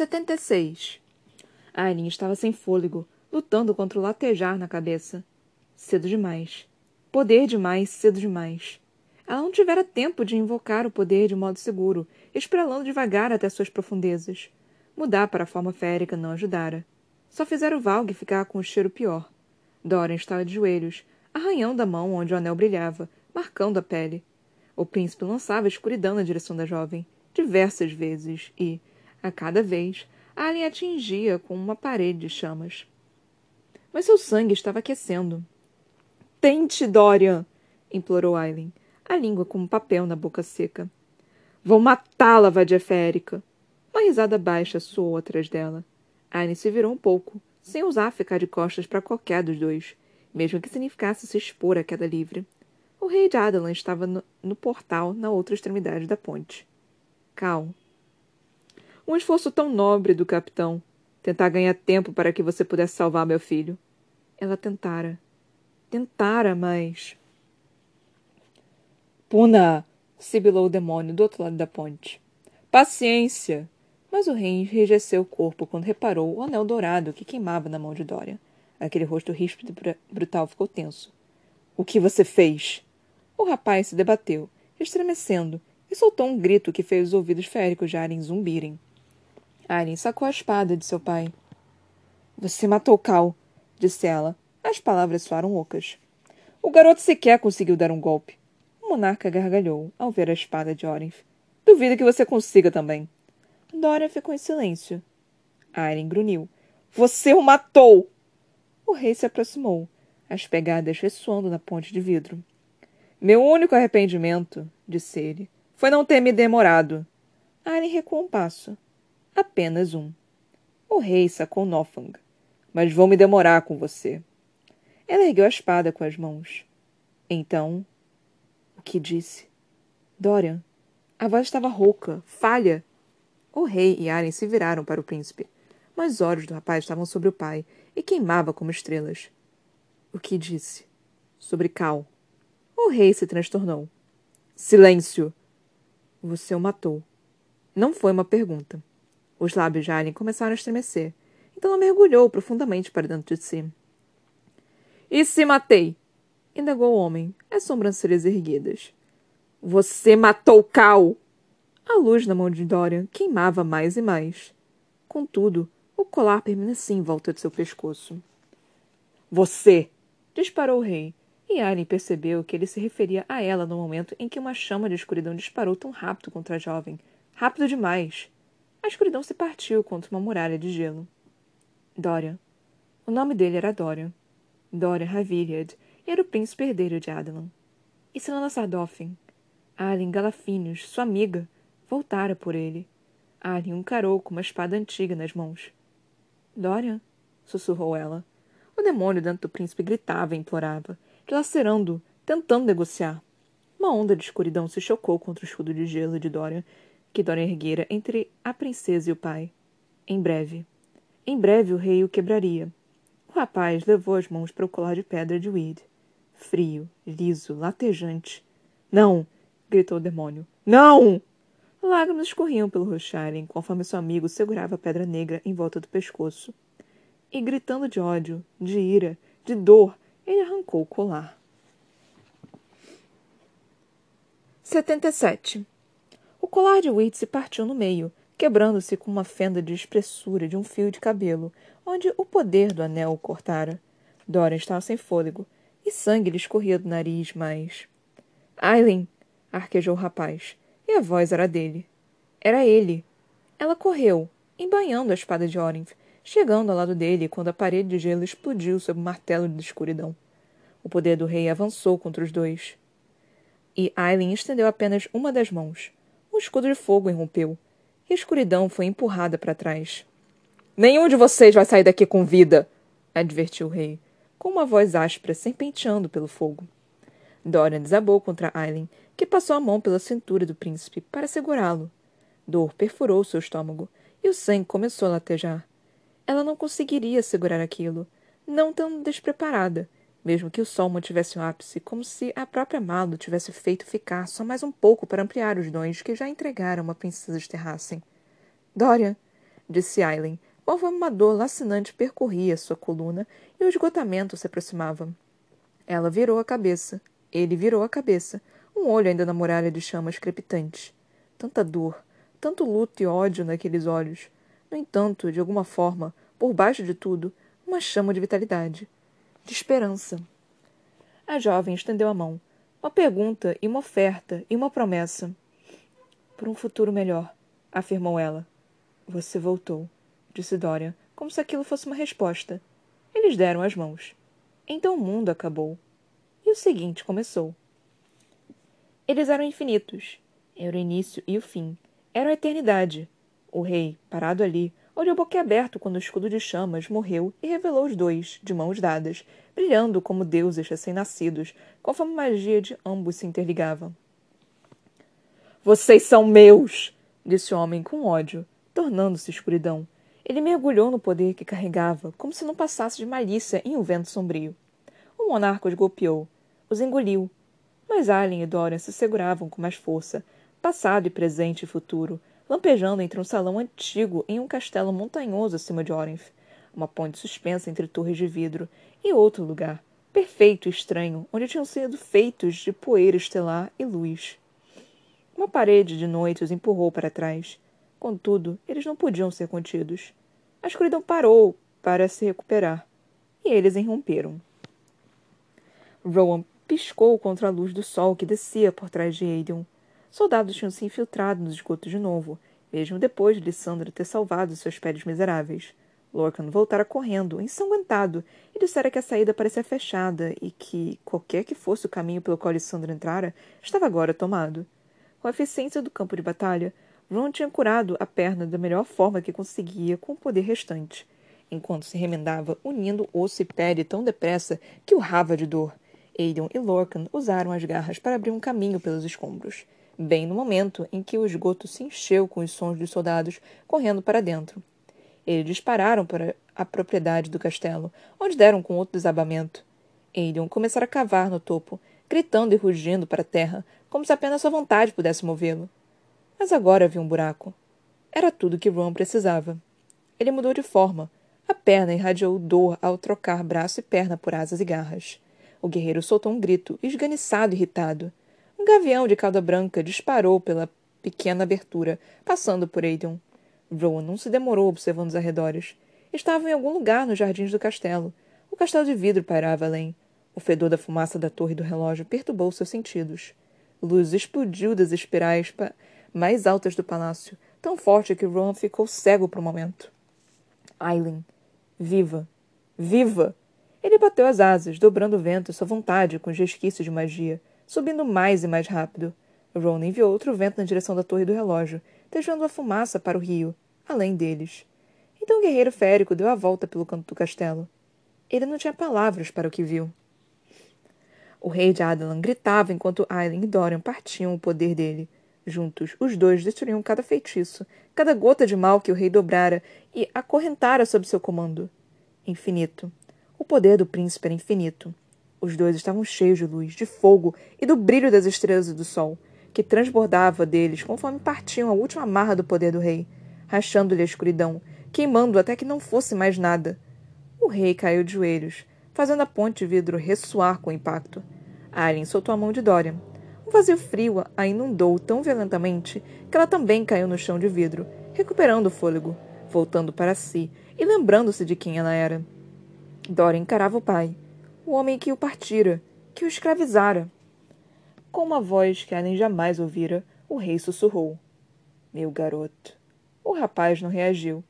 76. Aileen estava sem fôlego, lutando contra o latejar na cabeça. Cedo demais. Poder demais, cedo demais. Ela não tivera tempo de invocar o poder de modo seguro, esprelando devagar até suas profundezas. Mudar para a forma férica não ajudara. Só fizera o Valg ficar com o cheiro pior. Dorian estava de joelhos, arranhando a mão onde o anel brilhava, marcando a pele. O príncipe lançava escuridão na direção da jovem, diversas vezes, e, a cada vez, Alien atingia com uma parede de chamas. Mas seu sangue estava aquecendo. Tente, Dorian! implorou Aileen, a língua como papel na boca seca. Vou matá-la, vadia férica! Uma risada baixa soou atrás dela. Aileen se virou um pouco, sem ousar ficar de costas para qualquer dos dois, mesmo que significasse se expor à queda livre. O rei de Adalan estava no, no portal na outra extremidade da ponte. Cal, um esforço tão nobre do capitão. Tentar ganhar tempo para que você pudesse salvar meu filho. Ela tentara. Tentara, mas. Puna! sibilou o demônio do outro lado da ponte. Paciência! Mas o rei enrijeceu o corpo quando reparou o anel dourado que queimava na mão de Dória. Aquele rosto ríspido e brutal ficou tenso. O que você fez? O rapaz se debateu, estremecendo, e soltou um grito que fez os ouvidos féricos de Aren zumbirem. Aren sacou a espada de seu pai. Você matou Cal, disse ela. As palavras soaram ocas. O garoto sequer conseguiu dar um golpe. O monarca gargalhou ao ver a espada de Orenf. Duvido que você consiga também. Dora ficou em silêncio. Aren grunhiu. Você o matou! O rei se aproximou, as pegadas ressoando na ponte de vidro. Meu único arrependimento, disse ele, foi não ter me demorado. Aren recuou um passo. Apenas um. O rei sacou Nofang. Mas vou me demorar com você. Ela ergueu a espada com as mãos. Então, o que disse? Dorian. A voz estava rouca, falha. O rei e Aren se viraram para o príncipe, mas os olhos do rapaz estavam sobre o pai e queimava como estrelas. O que disse? Sobre Cal. O rei se transtornou. Silêncio! Você o matou. Não foi uma pergunta. Os lábios de Alien começaram a estremecer. Então ela mergulhou profundamente para dentro de si. E se matei? indagou o homem, as sobrancelhas erguidas. Você matou Cal! A luz na mão de Dorian queimava mais e mais. Contudo, o colar permanecia em volta de seu pescoço. Você! disparou o rei, e Alien percebeu que ele se referia a ela no momento em que uma chama de escuridão disparou tão rápido contra a jovem. Rápido demais. A escuridão se partiu contra uma muralha de gelo. Dorian. O nome dele era. Dorian Haviliad e era o príncipe herdeiro de Adelan. E Selena Sardofin. Alien Galafinius, sua amiga, voltara por ele. Alien encarou com uma espada antiga nas mãos. Dorian? sussurrou ela. O demônio dentro do príncipe gritava e implorava, dilacerando-o, tentando negociar. Uma onda de escuridão se chocou contra o escudo de gelo de Dorian que Dona erguera entre a princesa e o pai. Em breve. Em breve o rei o quebraria. O rapaz levou as mãos para o colar de pedra de Weed. Frio, liso, latejante. Não! gritou o demônio. Não! Lágrimas escorriam pelo rosto conforme seu amigo segurava a pedra negra em volta do pescoço. E gritando de ódio, de ira, de dor, ele arrancou o colar. 77 colar de Whit se partiu no meio, quebrando-se com uma fenda de espessura de um fio de cabelo, onde o poder do anel o cortara. Dora estava sem fôlego, e sangue lhe escorria do nariz, mas... Aileen! arquejou o rapaz, e a voz era dele. Era ele. Ela correu, embanhando a espada de Orinth, chegando ao lado dele quando a parede de gelo explodiu sob o martelo de escuridão. O poder do rei avançou contra os dois. E Aileen estendeu apenas uma das mãos escudo de fogo irrompeu, e a escuridão foi empurrada para trás. Nenhum de vocês vai sair daqui com vida, advertiu o rei, com uma voz áspera serpenteando pelo fogo. Dorian desabou contra Aileen, que passou a mão pela cintura do príncipe para segurá-lo. Dor perfurou seu estômago e o sangue começou a latejar. Ela não conseguiria segurar aquilo, não tão despreparada, mesmo que o sol mantivesse o ápice, como se a própria Malo tivesse feito ficar só mais um pouco para ampliar os dons que já entregaram uma princesa de Terrassen. Dorian! disse Aileen, conforme uma dor lacinante percorria sua coluna e o esgotamento se aproximava. Ela virou a cabeça. Ele virou a cabeça, um olho ainda na muralha de chamas crepitantes. Tanta dor, tanto luto e ódio naqueles olhos. No entanto, de alguma forma, por baixo de tudo, uma chama de vitalidade, de esperança. A jovem estendeu a mão. Uma pergunta e uma oferta e uma promessa. Por um futuro melhor, afirmou ela. Você voltou, disse Dorian, como se aquilo fosse uma resposta. Eles deram as mãos. Então o mundo acabou. E o seguinte começou. Eles eram infinitos. Era o início e o fim. Era a eternidade. O rei, parado ali, olhou boquiaberto quando o escudo de chamas morreu e revelou os dois, de mãos dadas, brilhando como deuses recém-nascidos, conforme a magia de ambos se interligava. Vocês são meus! disse o homem com ódio, tornando-se escuridão. Ele mergulhou no poder que carregava, como se não passasse de malícia em um vento sombrio. O monarca os golpeou, os engoliu. Mas Alien e Dorian se seguravam com mais força, passado e presente e futuro, lampejando entre um salão antigo em um castelo montanhoso acima de Orenf, uma ponte suspensa entre torres de vidro, e outro lugar, perfeito e estranho, onde tinham sido feitos de poeira estelar e luz. Uma parede de noite os empurrou para trás. Contudo, eles não podiam ser contidos. A escuridão parou para se recuperar, e eles irromperam. Rowan piscou contra a luz do sol que descia por trás de Aiden. Soldados tinham se infiltrado nos esgotos de novo, mesmo depois de Lissandra ter salvado seus pés miseráveis. Lorcan voltara correndo, ensanguentado, e dissera que a saída parecia fechada e que, qualquer que fosse o caminho pelo qual Lissandra entrara, estava agora tomado. Com a eficiência do campo de batalha, Ron tinha curado a perna da melhor forma que conseguia com o poder restante, enquanto se remendava, unindo osso e pele tão depressa que urrava de dor. Aiden e Lorcan usaram as garras para abrir um caminho pelos escombros bem no momento em que o esgoto se encheu com os sons dos soldados correndo para dentro. Eles dispararam para a propriedade do castelo, onde deram com outro desabamento. Aiden começara a cavar no topo, gritando e rugindo para a terra, como se apenas sua vontade pudesse movê-lo. Mas agora havia um buraco. Era tudo que Ron precisava. Ele mudou de forma. A perna irradiou dor ao trocar braço e perna por asas e garras. O guerreiro soltou um grito, esganiçado e irritado. Um gavião de cauda branca disparou pela pequena abertura, passando por Aiden. Rowan não se demorou observando os arredores. Estava em algum lugar nos jardins do castelo. O castelo de vidro pairava além. O fedor da fumaça da torre do relógio perturbou seus sentidos. Luz explodiu das espirais mais altas do palácio, tão forte que Rowan ficou cego por um momento. Aileen. Viva! Viva! Ele bateu as asas, dobrando o vento à sua vontade com os resquícios de magia subindo mais e mais rápido. Ron enviou outro vento na direção da torre do relógio, deixando a fumaça para o rio, além deles. Então o guerreiro férico deu a volta pelo canto do castelo. Ele não tinha palavras para o que viu. O rei de Adelan gritava enquanto Aileen e Dorian partiam o poder dele. Juntos, os dois destruíam cada feitiço, cada gota de mal que o rei dobrara e acorrentara sob seu comando. Infinito. O poder do príncipe era infinito. Os dois estavam cheios de luz, de fogo e do brilho das estrelas e do sol, que transbordava deles conforme partiam a última marra do poder do rei, rachando-lhe a escuridão, queimando até que não fosse mais nada. O rei caiu de joelhos, fazendo a ponte de vidro ressoar com o impacto. Alien soltou a mão de Dorian. Um vazio frio a inundou tão violentamente que ela também caiu no chão de vidro, recuperando o fôlego, voltando para si e lembrando-se de quem ela era. Dorian encarava o pai, o homem que o partira, que o escravizara. Com uma voz que Ellen jamais ouvira, o rei sussurrou: Meu garoto. O rapaz não reagiu.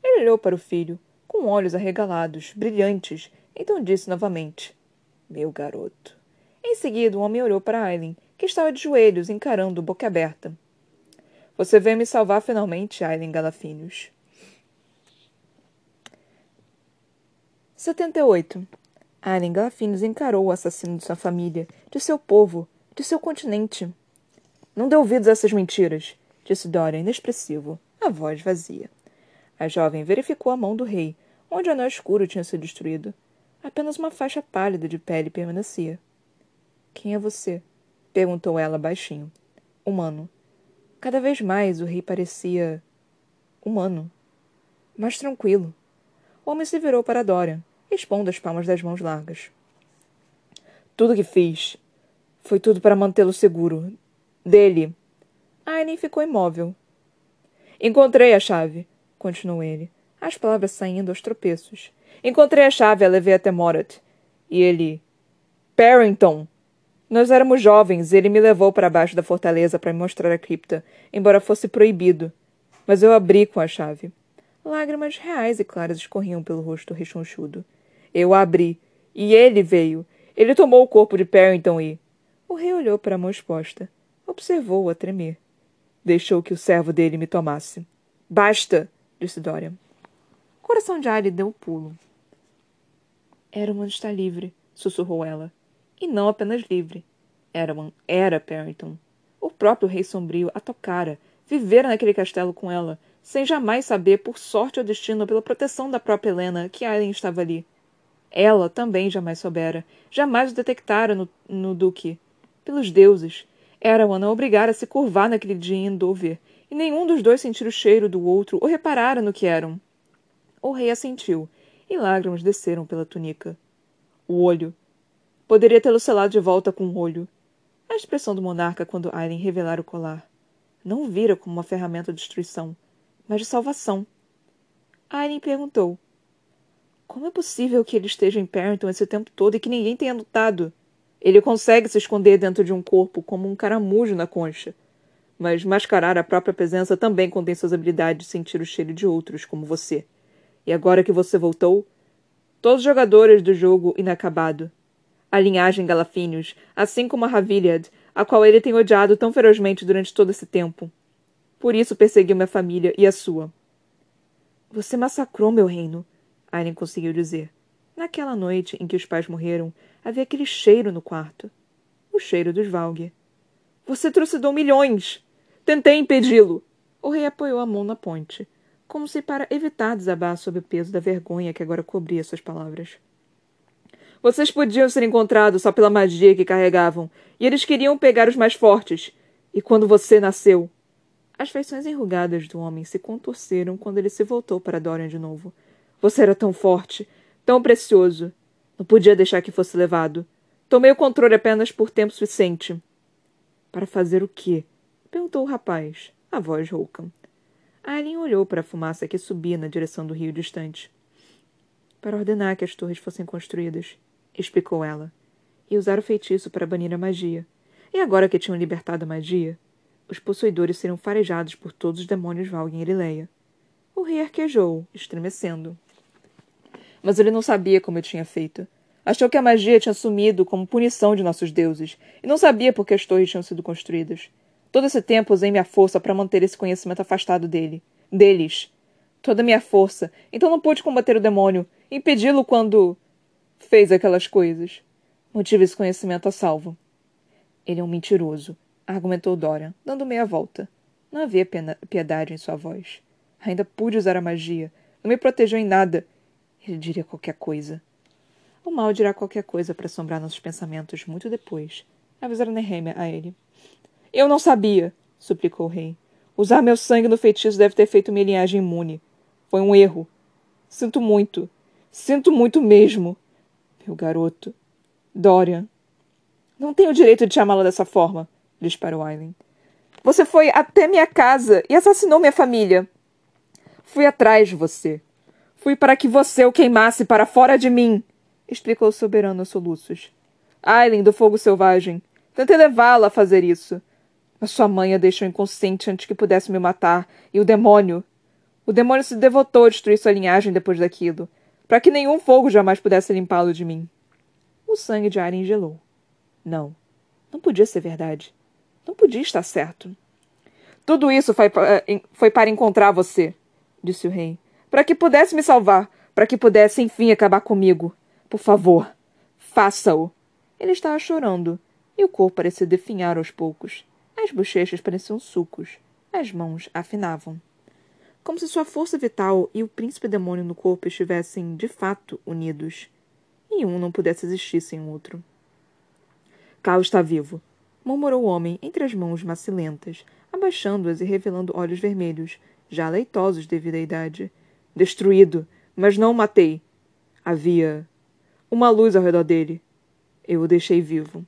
Ele olhou para o filho, com olhos arregalados, brilhantes, então disse novamente: Meu garoto. Em seguida, o homem olhou para Aileen, que estava de joelhos, encarando-o boca aberta. Você veio me salvar finalmente, Aileen Galafinius. 78. Aren Glafinos encarou o assassino de sua família, de seu povo, de seu continente. Não dê ouvidos a essas mentiras, disse Dorian inexpressivo, a voz vazia. A jovem verificou a mão do rei, onde o anel escuro tinha sido destruído. Apenas uma faixa pálida de pele permanecia. Quem é você? perguntou ela baixinho. Humano. Cada vez mais o rei parecia. humano. Mais tranquilo. O homem se virou para Dorian, expondo as palmas das mãos largas. Tudo que fiz foi tudo para mantê-lo seguro. Dele. Aileen ficou imóvel. Encontrei a chave, continuou ele, as palavras saindo aos tropeços. Encontrei a chave e a levei até Morat. E ele. Parrington! Nós éramos jovens e ele me levou para baixo da fortaleza para me mostrar a cripta, embora fosse proibido. Mas eu abri com a chave. Lágrimas reais e claras escorriam pelo rosto rechonchudo. Eu abri. E ele veio. Ele tomou o corpo de Parrington e. O rei olhou para a mão exposta. Observou-o a tremer. Deixou que o servo dele me tomasse. Basta! disse Dorian. O coração de Ali deu um pulo. Eraman está livre, sussurrou ela. E não apenas livre. Eraman era Parrington. O próprio rei sombrio a tocara, vivera naquele castelo com ela, sem jamais saber, por sorte ou destino, pela proteção da própria Helena, que Aileen estava ali. Ela também jamais soubera, jamais o detectara no, no duque. Pelos deuses, Erawan a obrigara a se curvar naquele dia em Endover, e nenhum dos dois sentir o cheiro do outro ou reparara no que eram. O rei assentiu, e lágrimas desceram pela túnica. O olho. Poderia tê-lo selado de volta com o olho. A expressão do monarca quando Aileen revelara o colar. Não vira como uma ferramenta de destruição, mas de salvação. Aileen perguntou. Como é possível que ele esteja em Parrington esse tempo todo e que ninguém tenha notado? Ele consegue se esconder dentro de um corpo como um caramujo na concha. Mas mascarar a própria presença também contém suas habilidades de sentir o cheiro de outros, como você. E agora que você voltou, todos os jogadores do jogo inacabado. A linhagem Galafínios, assim como a Raviliad, a qual ele tem odiado tão ferozmente durante todo esse tempo. Por isso perseguiu minha família e a sua. Você massacrou meu reino, Aileen conseguiu dizer. Naquela noite em que os pais morreram, havia aquele cheiro no quarto. O cheiro dos Valgue. Você trucidou milhões! Tentei impedi-lo! O rei apoiou a mão na ponte, como se para evitar desabar sob o peso da vergonha que agora cobria suas palavras. Vocês podiam ser encontrados só pela magia que carregavam, e eles queriam pegar os mais fortes. E quando você nasceu. As feições enrugadas do homem se contorceram quando ele se voltou para Dorian de novo. Você era tão forte, tão precioso. Não podia deixar que fosse levado. Tomei o controle apenas por tempo suficiente. Para fazer o quê? perguntou o rapaz, a voz rouca. Aileen olhou para a fumaça que subia na direção do rio distante. Para ordenar que as torres fossem construídas, explicou ela, e usar o feitiço para banir a magia. E agora que tinham libertado a magia, os possuidores seriam farejados por todos os demônios Valg em Erileia. O rei arquejou, estremecendo. Mas ele não sabia como eu tinha feito. Achou que a magia tinha sumido como punição de nossos deuses, e não sabia por que as torres tinham sido construídas. Todo esse tempo usei minha força para manter esse conhecimento afastado dele. Deles. Toda minha força. Então não pude combater o demônio, impedi-lo quando. fez aquelas coisas. Mantive esse conhecimento a salvo. Ele é um mentiroso, argumentou Dorian, dando meia volta. Não havia piedade em sua voz. Ainda pude usar a magia. Não me protegeu em nada. Ele diria qualquer coisa. O mal dirá qualquer coisa para assombrar nossos pensamentos muito depois. Avisara Nehemia a ele. Eu não sabia, suplicou o rei. Usar meu sangue no feitiço deve ter feito minha linhagem imune. Foi um erro. Sinto muito. Sinto muito mesmo. Meu garoto. Dorian. Não tenho o direito de chamá-la dessa forma, disparou Aileen. Você foi até minha casa e assassinou minha família. Fui atrás de você. Fui para que você o queimasse para fora de mim, explicou o soberano aos soluços. Aileen do fogo selvagem. Tentei levá-la a fazer isso. Mas sua mãe a deixou inconsciente antes que pudesse me matar, e o demônio. O demônio se devotou a destruir sua linhagem depois daquilo, para que nenhum fogo jamais pudesse limpá-lo de mim. O sangue de Aileen gelou. Não, não podia ser verdade. Não podia estar certo. Tudo isso foi, eh, foi para encontrar você, disse o rei para que pudesse me salvar, para que pudesse enfim acabar comigo. Por favor, faça-o. Ele estava chorando, e o corpo parecia definhar aos poucos. As bochechas pareciam sucos. As mãos afinavam. Como se sua força vital e o príncipe demônio no corpo estivessem, de fato, unidos. E um não pudesse existir sem o outro. Cal está vivo, murmurou o homem entre as mãos macilentas, abaixando-as e revelando olhos vermelhos, já leitosos devido à idade Destruído, mas não o matei. Havia uma luz ao redor dele. Eu o deixei vivo.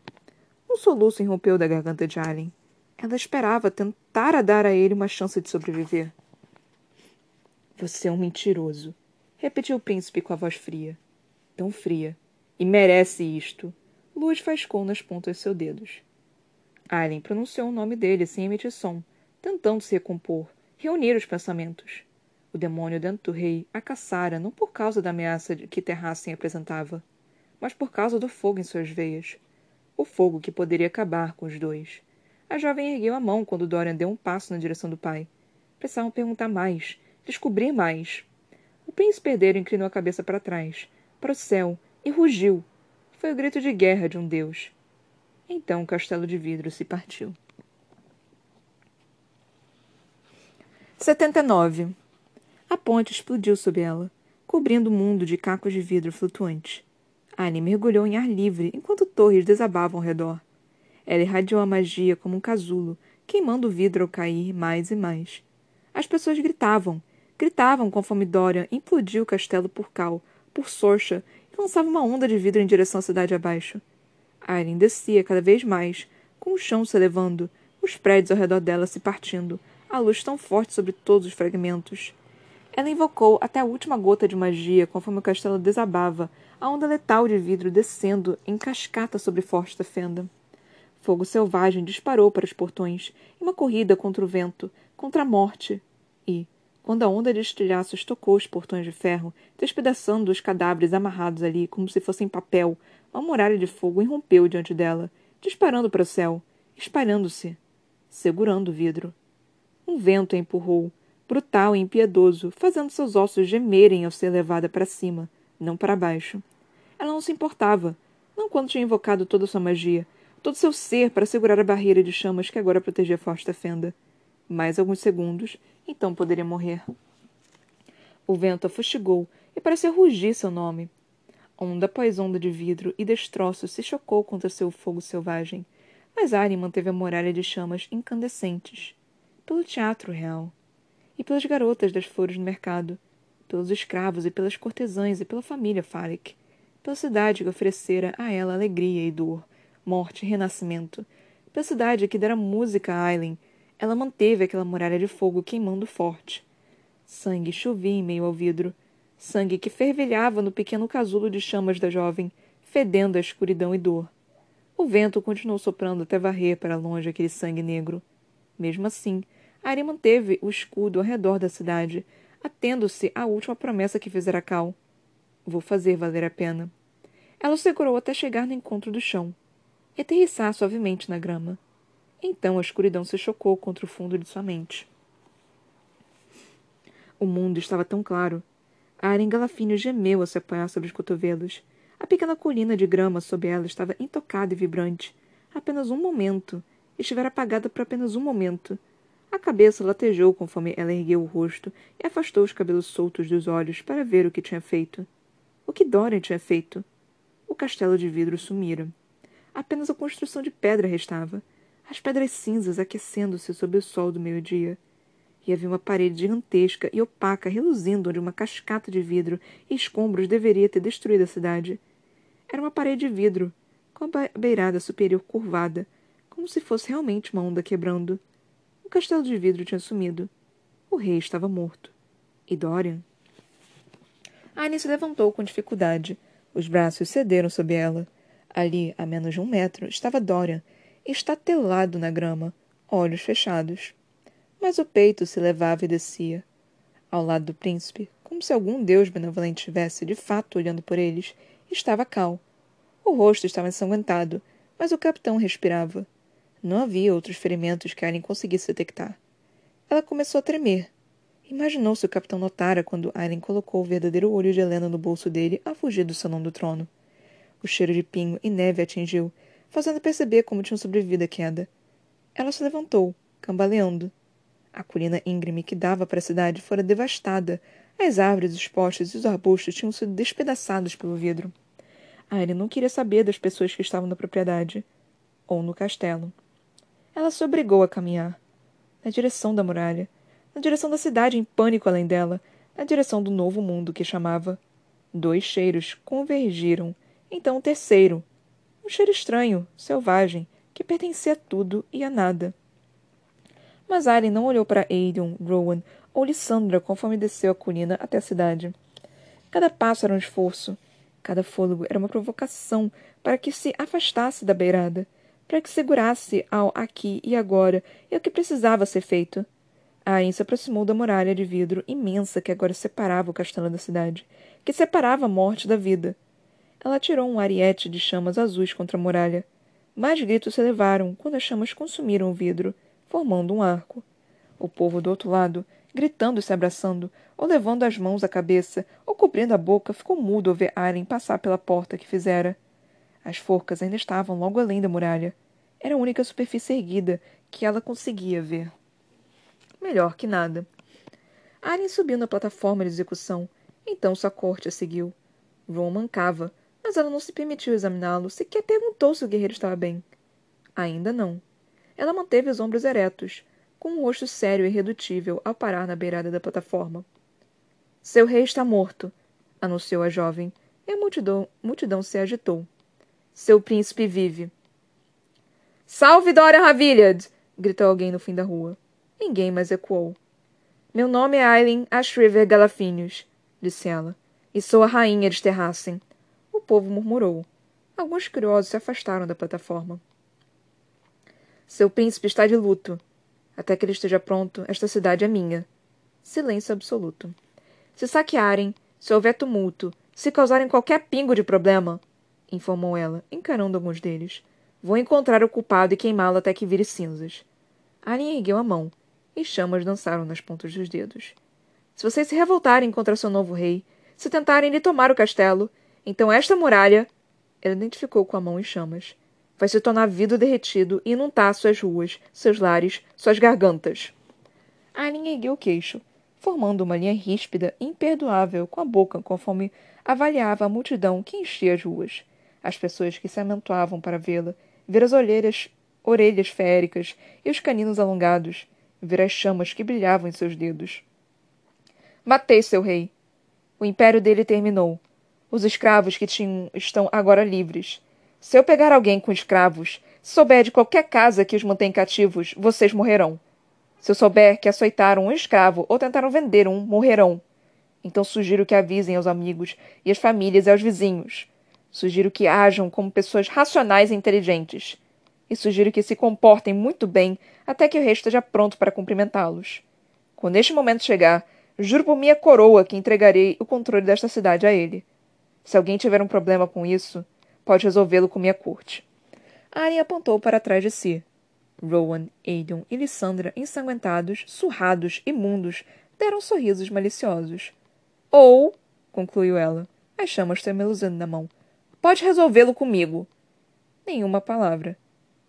Um soluço irrompeu da garganta de Alien. Ela esperava tentar dar a ele uma chance de sobreviver. Você é um mentiroso, repetiu o príncipe com a voz fria. Tão fria. E merece isto. Luz faiscou nas pontas de seus dedos. Alien pronunciou o nome dele sem emitir som, tentando se recompor, reunir os pensamentos. O demônio dentro do rei a caçara não por causa da ameaça que Terrassen apresentava, mas por causa do fogo em suas veias. O fogo que poderia acabar com os dois. A jovem ergueu a mão quando Dorian deu um passo na direção do pai. Precisavam perguntar mais, descobrir mais. O príncipe herdeiro inclinou a cabeça para trás, para o céu, e rugiu. Foi o grito de guerra de um deus. Então o castelo de vidro se partiu. 79. A ponte explodiu sob ela, cobrindo o mundo de cacos de vidro flutuantes. Anne mergulhou em ar livre enquanto torres desabavam ao redor. Ela irradiou a magia como um casulo, queimando o vidro ao cair mais e mais. As pessoas gritavam, gritavam conforme Dorian implodiu o castelo por Cal, por Sorcha, e lançava uma onda de vidro em direção à cidade abaixo. Aileen descia cada vez mais, com o chão se elevando, os prédios ao redor dela se partindo, a luz tão forte sobre todos os fragmentos. Ela invocou até a última gota de magia conforme o castelo desabava, a onda letal de vidro descendo em cascata sobre forte da fenda. Fogo selvagem disparou para os portões, em uma corrida contra o vento, contra a morte. E, quando a onda de estilhaços tocou os portões de ferro, despedaçando os cadáveres amarrados ali como se fossem papel, uma muralha de fogo irrompeu diante dela, disparando para o céu, espalhando-se, segurando o vidro. Um vento a empurrou, brutal e impiedoso, fazendo seus ossos gemerem ao ser levada para cima, não para baixo. Ela não se importava, não quando tinha invocado toda sua magia, todo seu ser para segurar a barreira de chamas que agora protegia a forte fenda. Mais alguns segundos, então poderia morrer. O vento afustigou e pareceu rugir seu nome. Onda após onda de vidro e destroços se chocou contra seu fogo selvagem, mas Arya manteve a muralha de chamas incandescentes. Pelo teatro real e pelas garotas das flores no mercado, pelos escravos e pelas cortesãs e pela família Farek, pela cidade que oferecera a ela alegria e dor, morte e renascimento, pela cidade que dera música a Aileen, ela manteve aquela muralha de fogo queimando forte. Sangue chovia em meio ao vidro, sangue que fervilhava no pequeno casulo de chamas da jovem, fedendo a escuridão e dor. O vento continuou soprando até varrer para longe aquele sangue negro. Mesmo assim, Ari manteve o escudo ao redor da cidade, atendo-se à última promessa que fizera Cal. Vou fazer valer a pena. Ela o segurou até chegar no encontro do chão e aterrissar suavemente na grama. Então a escuridão se chocou contra o fundo de sua mente. O mundo estava tão claro. A Aren Galafínio gemeu a se apoiar sobre os cotovelos. A pequena colina de grama sob ela estava intocada e vibrante. Apenas um momento. Estivera apagada por apenas um momento, a cabeça latejou conforme ela ergueu o rosto e afastou os cabelos soltos dos olhos para ver o que tinha feito. O que Dorian tinha feito? O castelo de vidro sumira. Apenas a construção de pedra restava, as pedras cinzas aquecendo-se sob o sol do meio-dia. E havia uma parede gigantesca e opaca reluzindo onde uma cascata de vidro e escombros deveria ter destruído a cidade. Era uma parede de vidro, com a beirada superior curvada, como se fosse realmente uma onda quebrando. O castelo de vidro tinha sumido. O rei estava morto. E Dorian? Annie se levantou com dificuldade. Os braços cederam sob ela. Ali, a menos de um metro, estava Dorian, estatelado na grama, olhos fechados. Mas o peito se levava e descia. Ao lado do príncipe, como se algum deus benevolente estivesse de fato olhando por eles, estava Cal. O rosto estava ensanguentado, mas o capitão respirava. Não havia outros ferimentos que Aileen conseguisse detectar. Ela começou a tremer. Imaginou se o capitão notara quando Aileen colocou o verdadeiro olho de Helena no bolso dele a fugir do salão do trono. O cheiro de pinho e neve atingiu, fazendo perceber como tinham sobrevivido à queda. Ela se levantou, cambaleando. A colina íngreme que dava para a cidade fora devastada. As árvores, os postes e os arbustos tinham sido despedaçados pelo vidro. Aileen não queria saber das pessoas que estavam na propriedade. Ou no castelo. Ela se obrigou a caminhar. Na direção da muralha. Na direção da cidade em pânico além dela. na direção do novo mundo que chamava. Dois cheiros convergiram, então o terceiro. Um cheiro estranho, selvagem, que pertencia a tudo e a nada. Mas Alien não olhou para Aiden, Rowan ou Lissandra conforme desceu a colina até a cidade. Cada passo era um esforço. Cada fôlego era uma provocação para que se afastasse da beirada, para que segurasse ao aqui e agora e o que precisava ser feito. Aren se aproximou da muralha de vidro imensa que agora separava o castelo da cidade, que separava a morte da vida. Ela tirou um ariete de chamas azuis contra a muralha. Mais gritos se elevaram quando as chamas consumiram o vidro, formando um arco. O povo do outro lado gritando e se abraçando, ou levando as mãos à cabeça, ou cobrindo a boca, ficou mudo ao ver Aren passar pela porta que fizera. As forcas ainda estavam logo além da muralha. Era a única superfície erguida que ela conseguia ver. Melhor que nada. Aren subiu na plataforma de execução. Então sua corte a seguiu. Ron mancava, mas ela não se permitiu examiná-lo, sequer perguntou se o guerreiro estava bem. Ainda não. Ela manteve os ombros eretos, com um rosto sério e irredutível ao parar na beirada da plataforma. Seu rei está morto, anunciou a jovem, e a multidão, multidão se agitou. Seu príncipe vive. Salve Dora Ravilhad! gritou alguém no fim da rua. Ninguém mais ecoou. Meu nome é Aileen Ashriver Galafinius, disse ela, e sou a rainha de Terrassen. O povo murmurou. Alguns curiosos se afastaram da plataforma. Seu príncipe está de luto, até que ele esteja pronto, esta cidade é minha. Silêncio absoluto. Se saquearem, se houver tumulto, se causarem qualquer pingo de problema, informou ela, encarando alguns deles, vou encontrar o culpado e queimá-lo até que vire cinzas. Alien ergueu a mão, e chamas dançaram nas pontas dos dedos. Se vocês se revoltarem contra seu novo rei, se tentarem lhe tomar o castelo, então esta muralha. Ela identificou com a mão em chamas vai se tornar vidro derretido e inundar suas ruas, seus lares, suas gargantas. Aileen ergueu o queixo, formando uma linha ríspida e imperdoável com a boca conforme avaliava a multidão que enchia as ruas. As pessoas que se amontoavam para vê-la, ver as olheiras, orelhas féricas e os caninos alongados, ver as chamas que brilhavam em seus dedos. Matei seu rei. O império dele terminou. Os escravos que tinham estão agora livres. Se eu pegar alguém com escravos, se souber de qualquer casa que os mantém cativos, vocês morrerão. Se eu souber que açoitaram um escravo ou tentaram vender um, morrerão. Então sugiro que avisem aos amigos e às famílias e aos vizinhos. Sugiro que ajam como pessoas racionais e inteligentes. E sugiro que se comportem muito bem até que o rei esteja pronto para cumprimentá-los. Quando este momento chegar, juro por minha coroa que entregarei o controle desta cidade a ele. Se alguém tiver um problema com isso, Pode resolvê-lo com minha corte. Arya apontou para trás de si. Rowan, Aidon e Lissandra, ensanguentados, surrados, imundos, deram sorrisos maliciosos. Ou, concluiu ela, as chamas tremeluzando na mão, pode resolvê-lo comigo. Nenhuma palavra.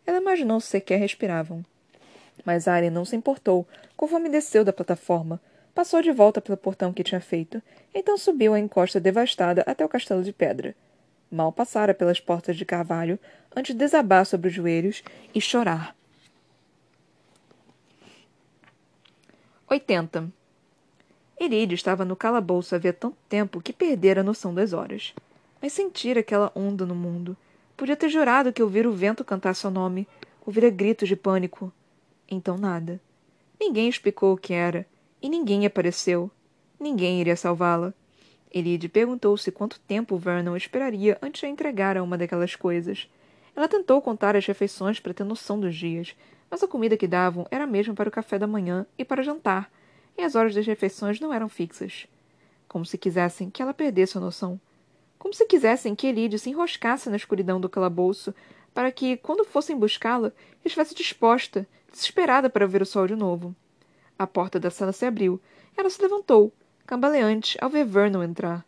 Ela imaginou se sequer respiravam. Mas Arya não se importou, conforme desceu da plataforma, passou de volta pelo portão que tinha feito, então subiu a encosta devastada até o castelo de pedra. Mal passara pelas portas de carvalho antes de desabar sobre os joelhos e chorar. 80. Iride estava no calabouço havia tanto tempo que perdera a noção das horas. Mas sentira aquela onda no mundo. Podia ter jurado que ouvira o vento cantar seu nome, ouvira gritos de pânico. Então nada. Ninguém explicou o que era, e ninguém apareceu. Ninguém iria salvá-la. Elide perguntou-se quanto tempo Vernon esperaria antes de entregar a uma daquelas coisas. Ela tentou contar as refeições para ter noção dos dias, mas a comida que davam era a mesma para o café da manhã e para jantar, e as horas das refeições não eram fixas. Como se quisessem que ela perdesse a noção. Como se quisessem que Elide se enroscasse na escuridão do calabouço, para que, quando fossem buscá-la, estivesse disposta, desesperada para ver o sol de novo. A porta da sala se abriu. Ela se levantou, cambaleante ao ver Vernon entrar.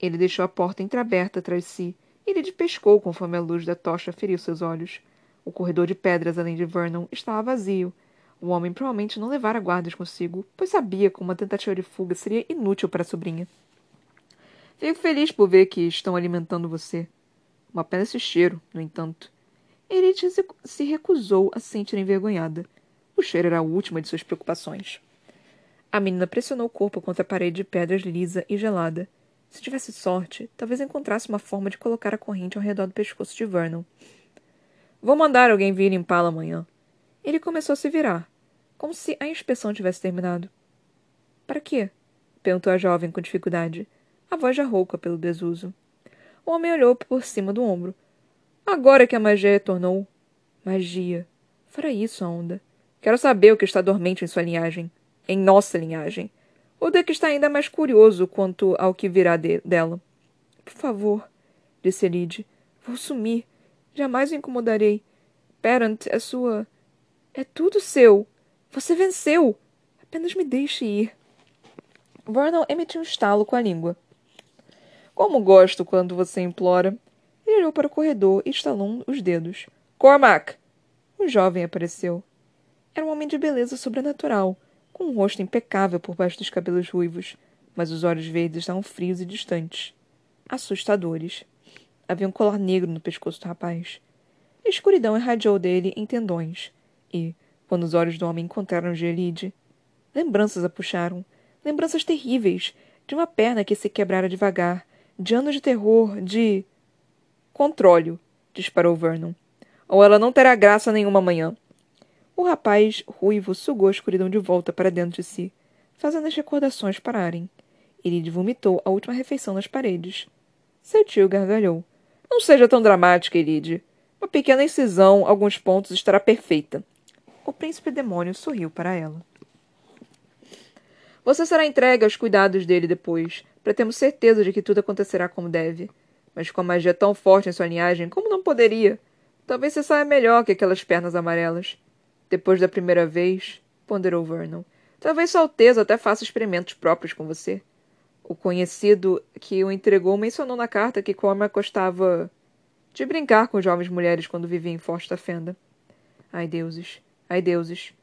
Ele deixou a porta entreaberta atrás de si e lhe pescou conforme a luz da tocha feriu seus olhos. O corredor de pedras além de Vernon estava vazio. O homem provavelmente não levara guardas consigo, pois sabia que uma tentativa de fuga seria inútil para a sobrinha. Fico feliz por ver que estão alimentando você. Uma pena esse cheiro, no entanto. Erite se recusou a se sentir envergonhada. O cheiro era a última de suas preocupações. A menina pressionou o corpo contra a parede de pedras lisa e gelada. Se tivesse sorte, talvez encontrasse uma forma de colocar a corrente ao redor do pescoço de Vernon. Vou mandar alguém vir limpá-la amanhã. Ele começou a se virar, como se a inspeção tivesse terminado. Para quê? perguntou a jovem com dificuldade, a voz já rouca pelo desuso. O homem olhou por cima do ombro. Agora que a magia retornou. Magia. Fora isso a onda. Quero saber o que está dormente em sua linhagem. Em nossa linhagem. O Duque está ainda mais curioso quanto ao que virá de dela. Por favor, disse Elide. Vou sumir. Jamais o incomodarei. Parent é sua. É tudo seu. Você venceu. Apenas me deixe ir. Vernon emitiu um estalo com a língua. Como gosto quando você implora. Ele olhou para o corredor e estalou os dedos. Cormac! O jovem apareceu. Era um homem de beleza sobrenatural, com um rosto impecável por baixo dos cabelos ruivos, mas os olhos verdes estavam frios e distantes. Assustadores. Havia um colar negro no pescoço do rapaz. A escuridão irradiou dele em tendões, e, quando os olhos do homem encontraram Gelide, lembranças a puxaram, lembranças terríveis, de uma perna que se quebrara devagar, de anos de terror, de. Controle, disparou Vernon. Ou ela não terá graça nenhuma amanhã. O rapaz ruivo sugou a escuridão de volta para dentro de si, fazendo as recordações pararem. Ele vomitou a última refeição nas paredes. Seu tio gargalhou. Não seja tão dramática, Elide. Uma pequena incisão, alguns pontos, estará perfeita. O príncipe demônio sorriu para ela. Você será entregue aos cuidados dele depois, para termos certeza de que tudo acontecerá como deve. Mas com a magia tão forte em sua linhagem, como não poderia? Talvez você saia melhor que aquelas pernas amarelas. Depois da primeira vez, ponderou Vernon, talvez Sua Alteza até faça experimentos próprios com você. O conhecido que o entregou mencionou na carta que Cormac gostava de brincar com jovens mulheres quando vivia em Forte Fenda. Ai, deuses, ai, deuses.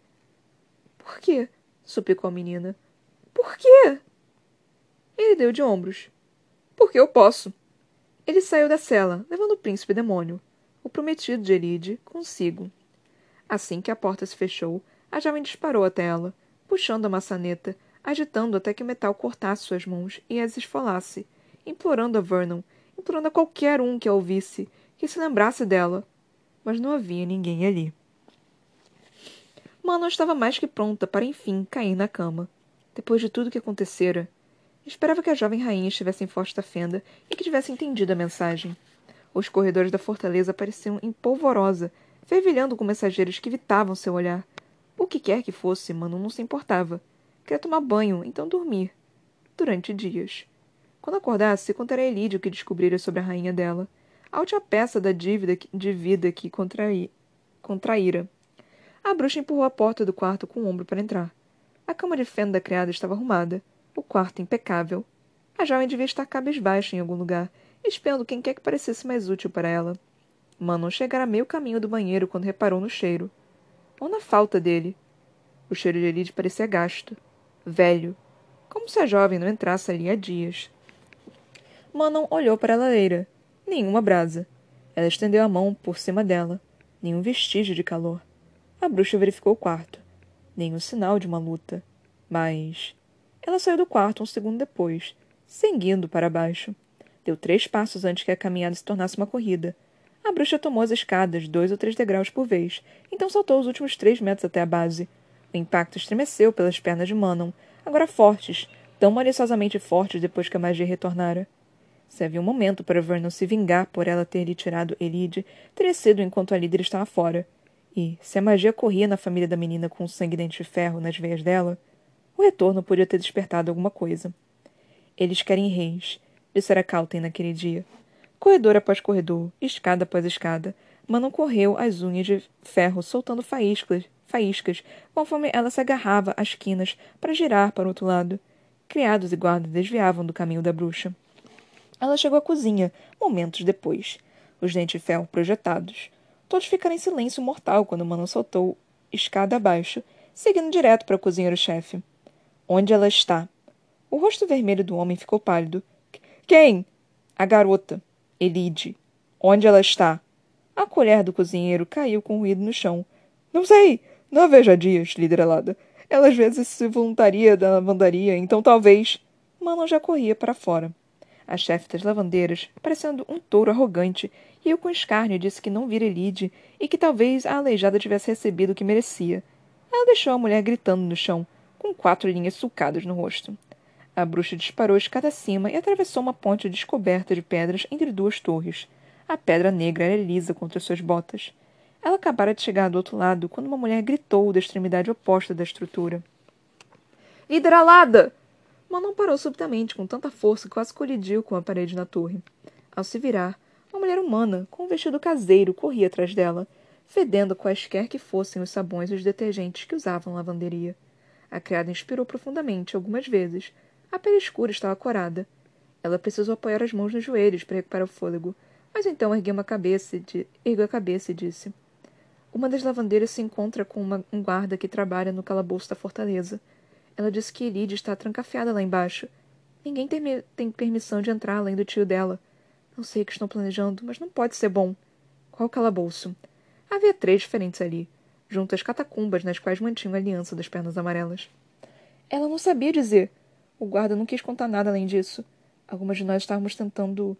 Por quê? suplicou a menina. Por quê? Ele deu de ombros. Porque eu posso. Ele saiu da cela, levando o príncipe demônio, o prometido de Elide, consigo. Assim que a porta se fechou, a jovem disparou até ela, puxando a maçaneta, agitando até que o metal cortasse suas mãos e as esfolasse, implorando a Vernon, implorando a qualquer um que a ouvisse, que se lembrasse dela. Mas não havia ninguém ali. Manon estava mais que pronta para enfim cair na cama. Depois de tudo que acontecera, esperava que a jovem rainha estivesse em forte fenda e que tivesse entendido a mensagem. Os corredores da fortaleza pareciam em polvorosa fervilhando com mensageiros que evitavam seu olhar. O que quer que fosse, Mano não se importava. Queria tomar banho, então dormir. Durante dias. Quando acordasse, contaria a Elide o que descobrira sobre a rainha dela. A última peça da dívida de vida que contraí, contraíra. A bruxa empurrou a porta do quarto com o ombro para entrar. A cama de feno da criada estava arrumada, o quarto impecável. A jovem devia estar cabisbaixa em algum lugar, espiando quem quer que parecesse mais útil para ela. Manon chegara meio caminho do banheiro quando reparou no cheiro. Ou na falta dele. O cheiro de Elide parecia gasto, velho, como se a jovem não entrasse ali há dias. Manon olhou para a lareira. Nenhuma brasa. Ela estendeu a mão por cima dela. Nenhum vestígio de calor. A bruxa verificou o quarto. Nenhum sinal de uma luta. Mas. Ela saiu do quarto um segundo depois, seguindo para baixo. Deu três passos antes que a caminhada se tornasse uma corrida a bruxa tomou as escadas, dois ou três degraus por vez, então saltou os últimos três metros até a base. O impacto estremeceu pelas pernas de Manon, agora fortes, tão maliciosamente fortes depois que a magia retornara. Se havia um momento para Vernon se vingar por ela ter lhe tirado Elide, teria sido enquanto a líder estava fora. E, se a magia corria na família da menina com sangue dente de ferro nas veias dela, o retorno podia ter despertado alguma coisa. Eles querem reis, dissera Calten naquele dia. Corredor após corredor, escada após escada, Manon correu as unhas de ferro soltando faíscas, faíscas conforme ela se agarrava às quinas para girar para o outro lado. Criados e guardas desviavam do caminho da bruxa. Ela chegou à cozinha, momentos depois, os dentes de ferro projetados. Todos ficaram em silêncio mortal quando Manon soltou escada abaixo, seguindo direto para o cozinheiro-chefe. Onde ela está? O rosto vermelho do homem ficou pálido. Quem? A garota. Elide. Onde ela está? A colher do cozinheiro caiu com ruído no chão. Não sei. Não a vejo há dias, líder alada. Ela às vezes se voluntaria da lavandaria, então talvez. Manon já corria para fora. A chefe das lavandeiras, parecendo um touro arrogante, riu com escárnio e disse que não vira Elide e que talvez a aleijada tivesse recebido o que merecia. Ela deixou a mulher gritando no chão, com quatro linhas sulcadas no rosto. A bruxa disparou escada acima e atravessou uma ponte descoberta de pedras entre duas torres. A pedra negra era lisa contra suas botas. Ela acabara de chegar do outro lado quando uma mulher gritou da extremidade oposta da estrutura. Líder alada! Manon parou subitamente, com tanta força que quase colidiu com a parede na torre. Ao se virar, uma mulher humana, com um vestido caseiro, corria atrás dela, fedendo quaisquer que fossem os sabões e os detergentes que usavam lavanderia. A criada inspirou profundamente algumas vezes. A pele escura estava corada. Ela precisou apoiar as mãos nos joelhos para recuperar o fôlego, mas então ergueu uma cabeça e ergueu a cabeça e disse: Uma das lavandeiras se encontra com uma, um guarda que trabalha no calabouço da fortaleza. Ela disse que Elide está trancafiada lá embaixo. Ninguém tem, tem permissão de entrar além do tio dela. Não sei o que estão planejando, mas não pode ser bom. Qual calabouço? Havia três diferentes ali, junto às catacumbas nas quais mantinham a aliança das pernas amarelas. Ela não sabia dizer. O guarda não quis contar nada além disso. Algumas de nós estávamos tentando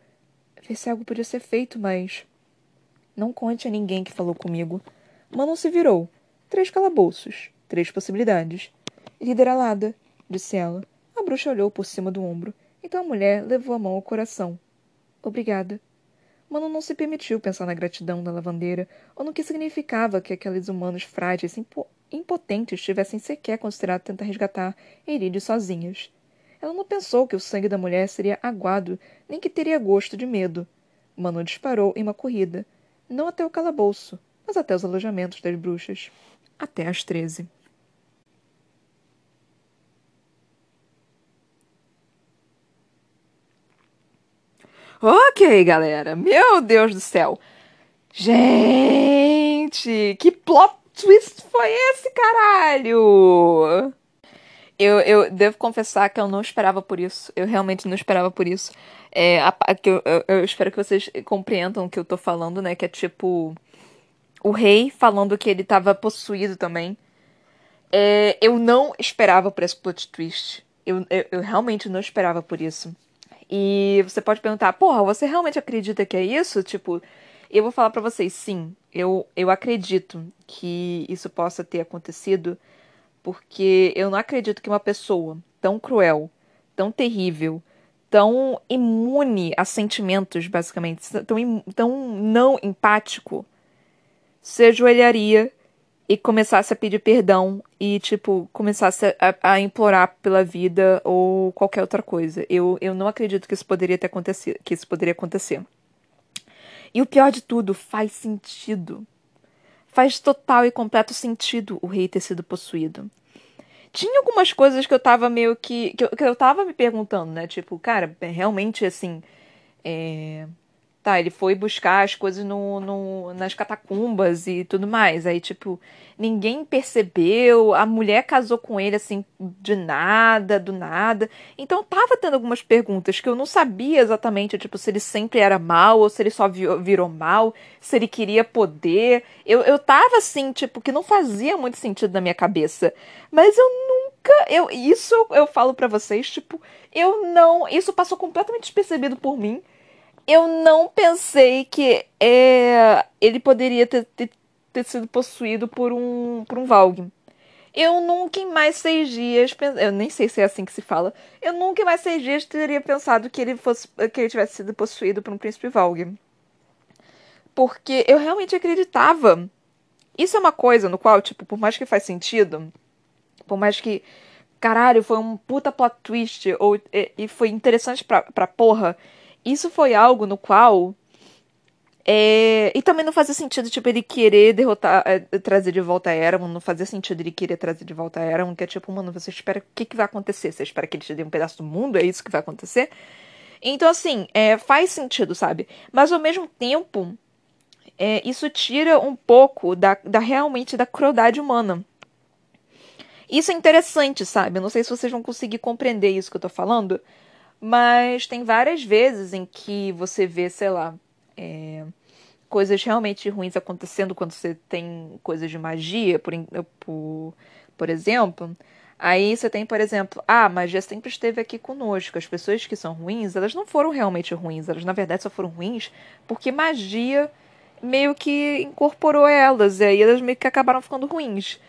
ver se algo podia ser feito, mas. Não conte a ninguém que falou comigo. Manon se virou. Três calabouços. Três possibilidades. Líder alada, disse ela. A bruxa olhou por cima do ombro. Então a mulher levou a mão ao coração. Obrigada. Manon não se permitiu pensar na gratidão da lavandeira ou no que significava que aqueles humanos frágeis e impotentes tivessem sequer considerado tentar resgatar Eride sozinhas. Ela não pensou que o sangue da mulher seria aguado, nem que teria gosto de medo. Manon disparou em uma corrida, não até o calabouço, mas até os alojamentos das bruxas. Até às treze. Ok, galera. Meu Deus do céu. Gente, que plot twist foi esse, caralho? Eu, eu devo confessar que eu não esperava por isso. Eu realmente não esperava por isso. É, a, eu, eu, eu, espero que vocês compreendam o que eu tô falando, né? Que é tipo. O rei falando que ele tava possuído também. É, eu não esperava por esse plot twist. Eu, eu, eu realmente não esperava por isso. E você pode perguntar, porra, você realmente acredita que é isso? Tipo, eu vou falar para vocês, sim, eu, eu acredito que isso possa ter acontecido, porque eu não acredito que uma pessoa tão cruel, tão terrível, tão imune a sentimentos, basicamente, tão, tão não empático, se ajoelharia e começasse a pedir perdão e, tipo, começasse a, a, implorar pela vida ou qualquer outra coisa. Eu, eu não acredito que isso poderia ter acontecido, que isso poderia acontecer. E o pior de tudo, faz sentido. Faz total e completo sentido o rei ter sido possuído. Tinha algumas coisas que eu tava meio que. que eu, que eu tava me perguntando, né? Tipo, cara, é realmente assim. É Tá, ele foi buscar as coisas no, no, nas catacumbas e tudo mais. Aí, tipo, ninguém percebeu. A mulher casou com ele, assim, de nada, do nada. Então, tava tendo algumas perguntas que eu não sabia exatamente, tipo, se ele sempre era mal ou se ele só virou mal, se ele queria poder. Eu, eu tava, assim, tipo, que não fazia muito sentido na minha cabeça. Mas eu nunca. Eu, isso eu falo para vocês, tipo, eu não. Isso passou completamente despercebido por mim eu não pensei que é, ele poderia ter, ter, ter, sido possuído por um, por um Valg. Eu nunca em mais seis dias, eu nem sei se é assim que se fala, eu nunca em mais seis dias teria pensado que ele fosse que ele tivesse sido possuído por um príncipe Valg. Porque eu realmente acreditava. Isso é uma coisa no qual, tipo, por mais que faz sentido, por mais que, caralho, foi um puta plot twist, ou, e, e foi interessante pra, pra porra, isso foi algo no qual. É... E também não fazia sentido, tipo, ele querer derrotar, é, trazer de volta a Eragon. Não fazia sentido ele querer trazer de volta a Eragon, que é tipo, mano, você espera. O que, que vai acontecer? Você espera que ele te dê um pedaço do mundo? É isso que vai acontecer? Então, assim, é, faz sentido, sabe? Mas ao mesmo tempo, é, isso tira um pouco da, da realmente da crueldade humana. Isso é interessante, sabe? Eu não sei se vocês vão conseguir compreender isso que eu tô falando. Mas tem várias vezes em que você vê, sei lá, é, coisas realmente ruins acontecendo quando você tem coisas de magia, por, por, por exemplo, aí você tem, por exemplo, ah, magia sempre esteve aqui conosco. As pessoas que são ruins, elas não foram realmente ruins, elas na verdade só foram ruins porque magia meio que incorporou elas, e aí elas meio que acabaram ficando ruins.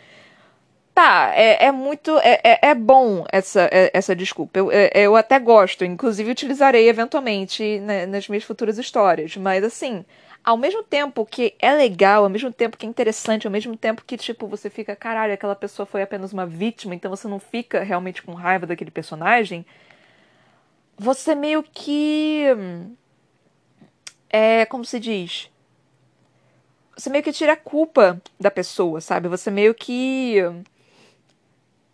Tá, é, é muito. É, é, é bom essa, é, essa desculpa. Eu, é, eu até gosto, inclusive utilizarei eventualmente né, nas minhas futuras histórias. Mas assim, ao mesmo tempo que é legal, ao mesmo tempo que é interessante, ao mesmo tempo que, tipo, você fica, caralho, aquela pessoa foi apenas uma vítima, então você não fica realmente com raiva daquele personagem. Você meio que. É. Como se diz? Você meio que tira a culpa da pessoa, sabe? Você meio que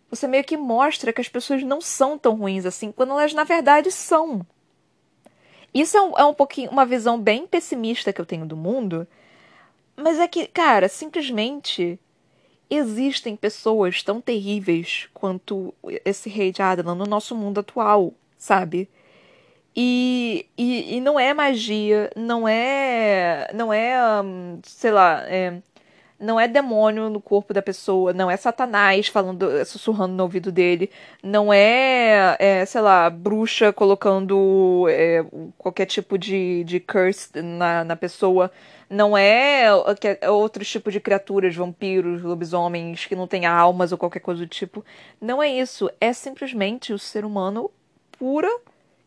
você meio que mostra que as pessoas não são tão ruins assim, quando elas na verdade são. Isso é um, é um pouquinho uma visão bem pessimista que eu tenho do mundo, mas é que, cara, simplesmente existem pessoas tão terríveis quanto esse rei de Adelan no nosso mundo atual, sabe? E, e, e não é magia, não é. Não é. Um, sei lá. É, não é demônio no corpo da pessoa, não é Satanás falando, sussurrando no ouvido dele, não é, é sei lá, bruxa colocando é, qualquer tipo de, de curse na, na pessoa, não é, é outro tipo de criaturas, vampiros, lobisomens que não têm almas ou qualquer coisa do tipo. Não é isso, é simplesmente o ser humano pura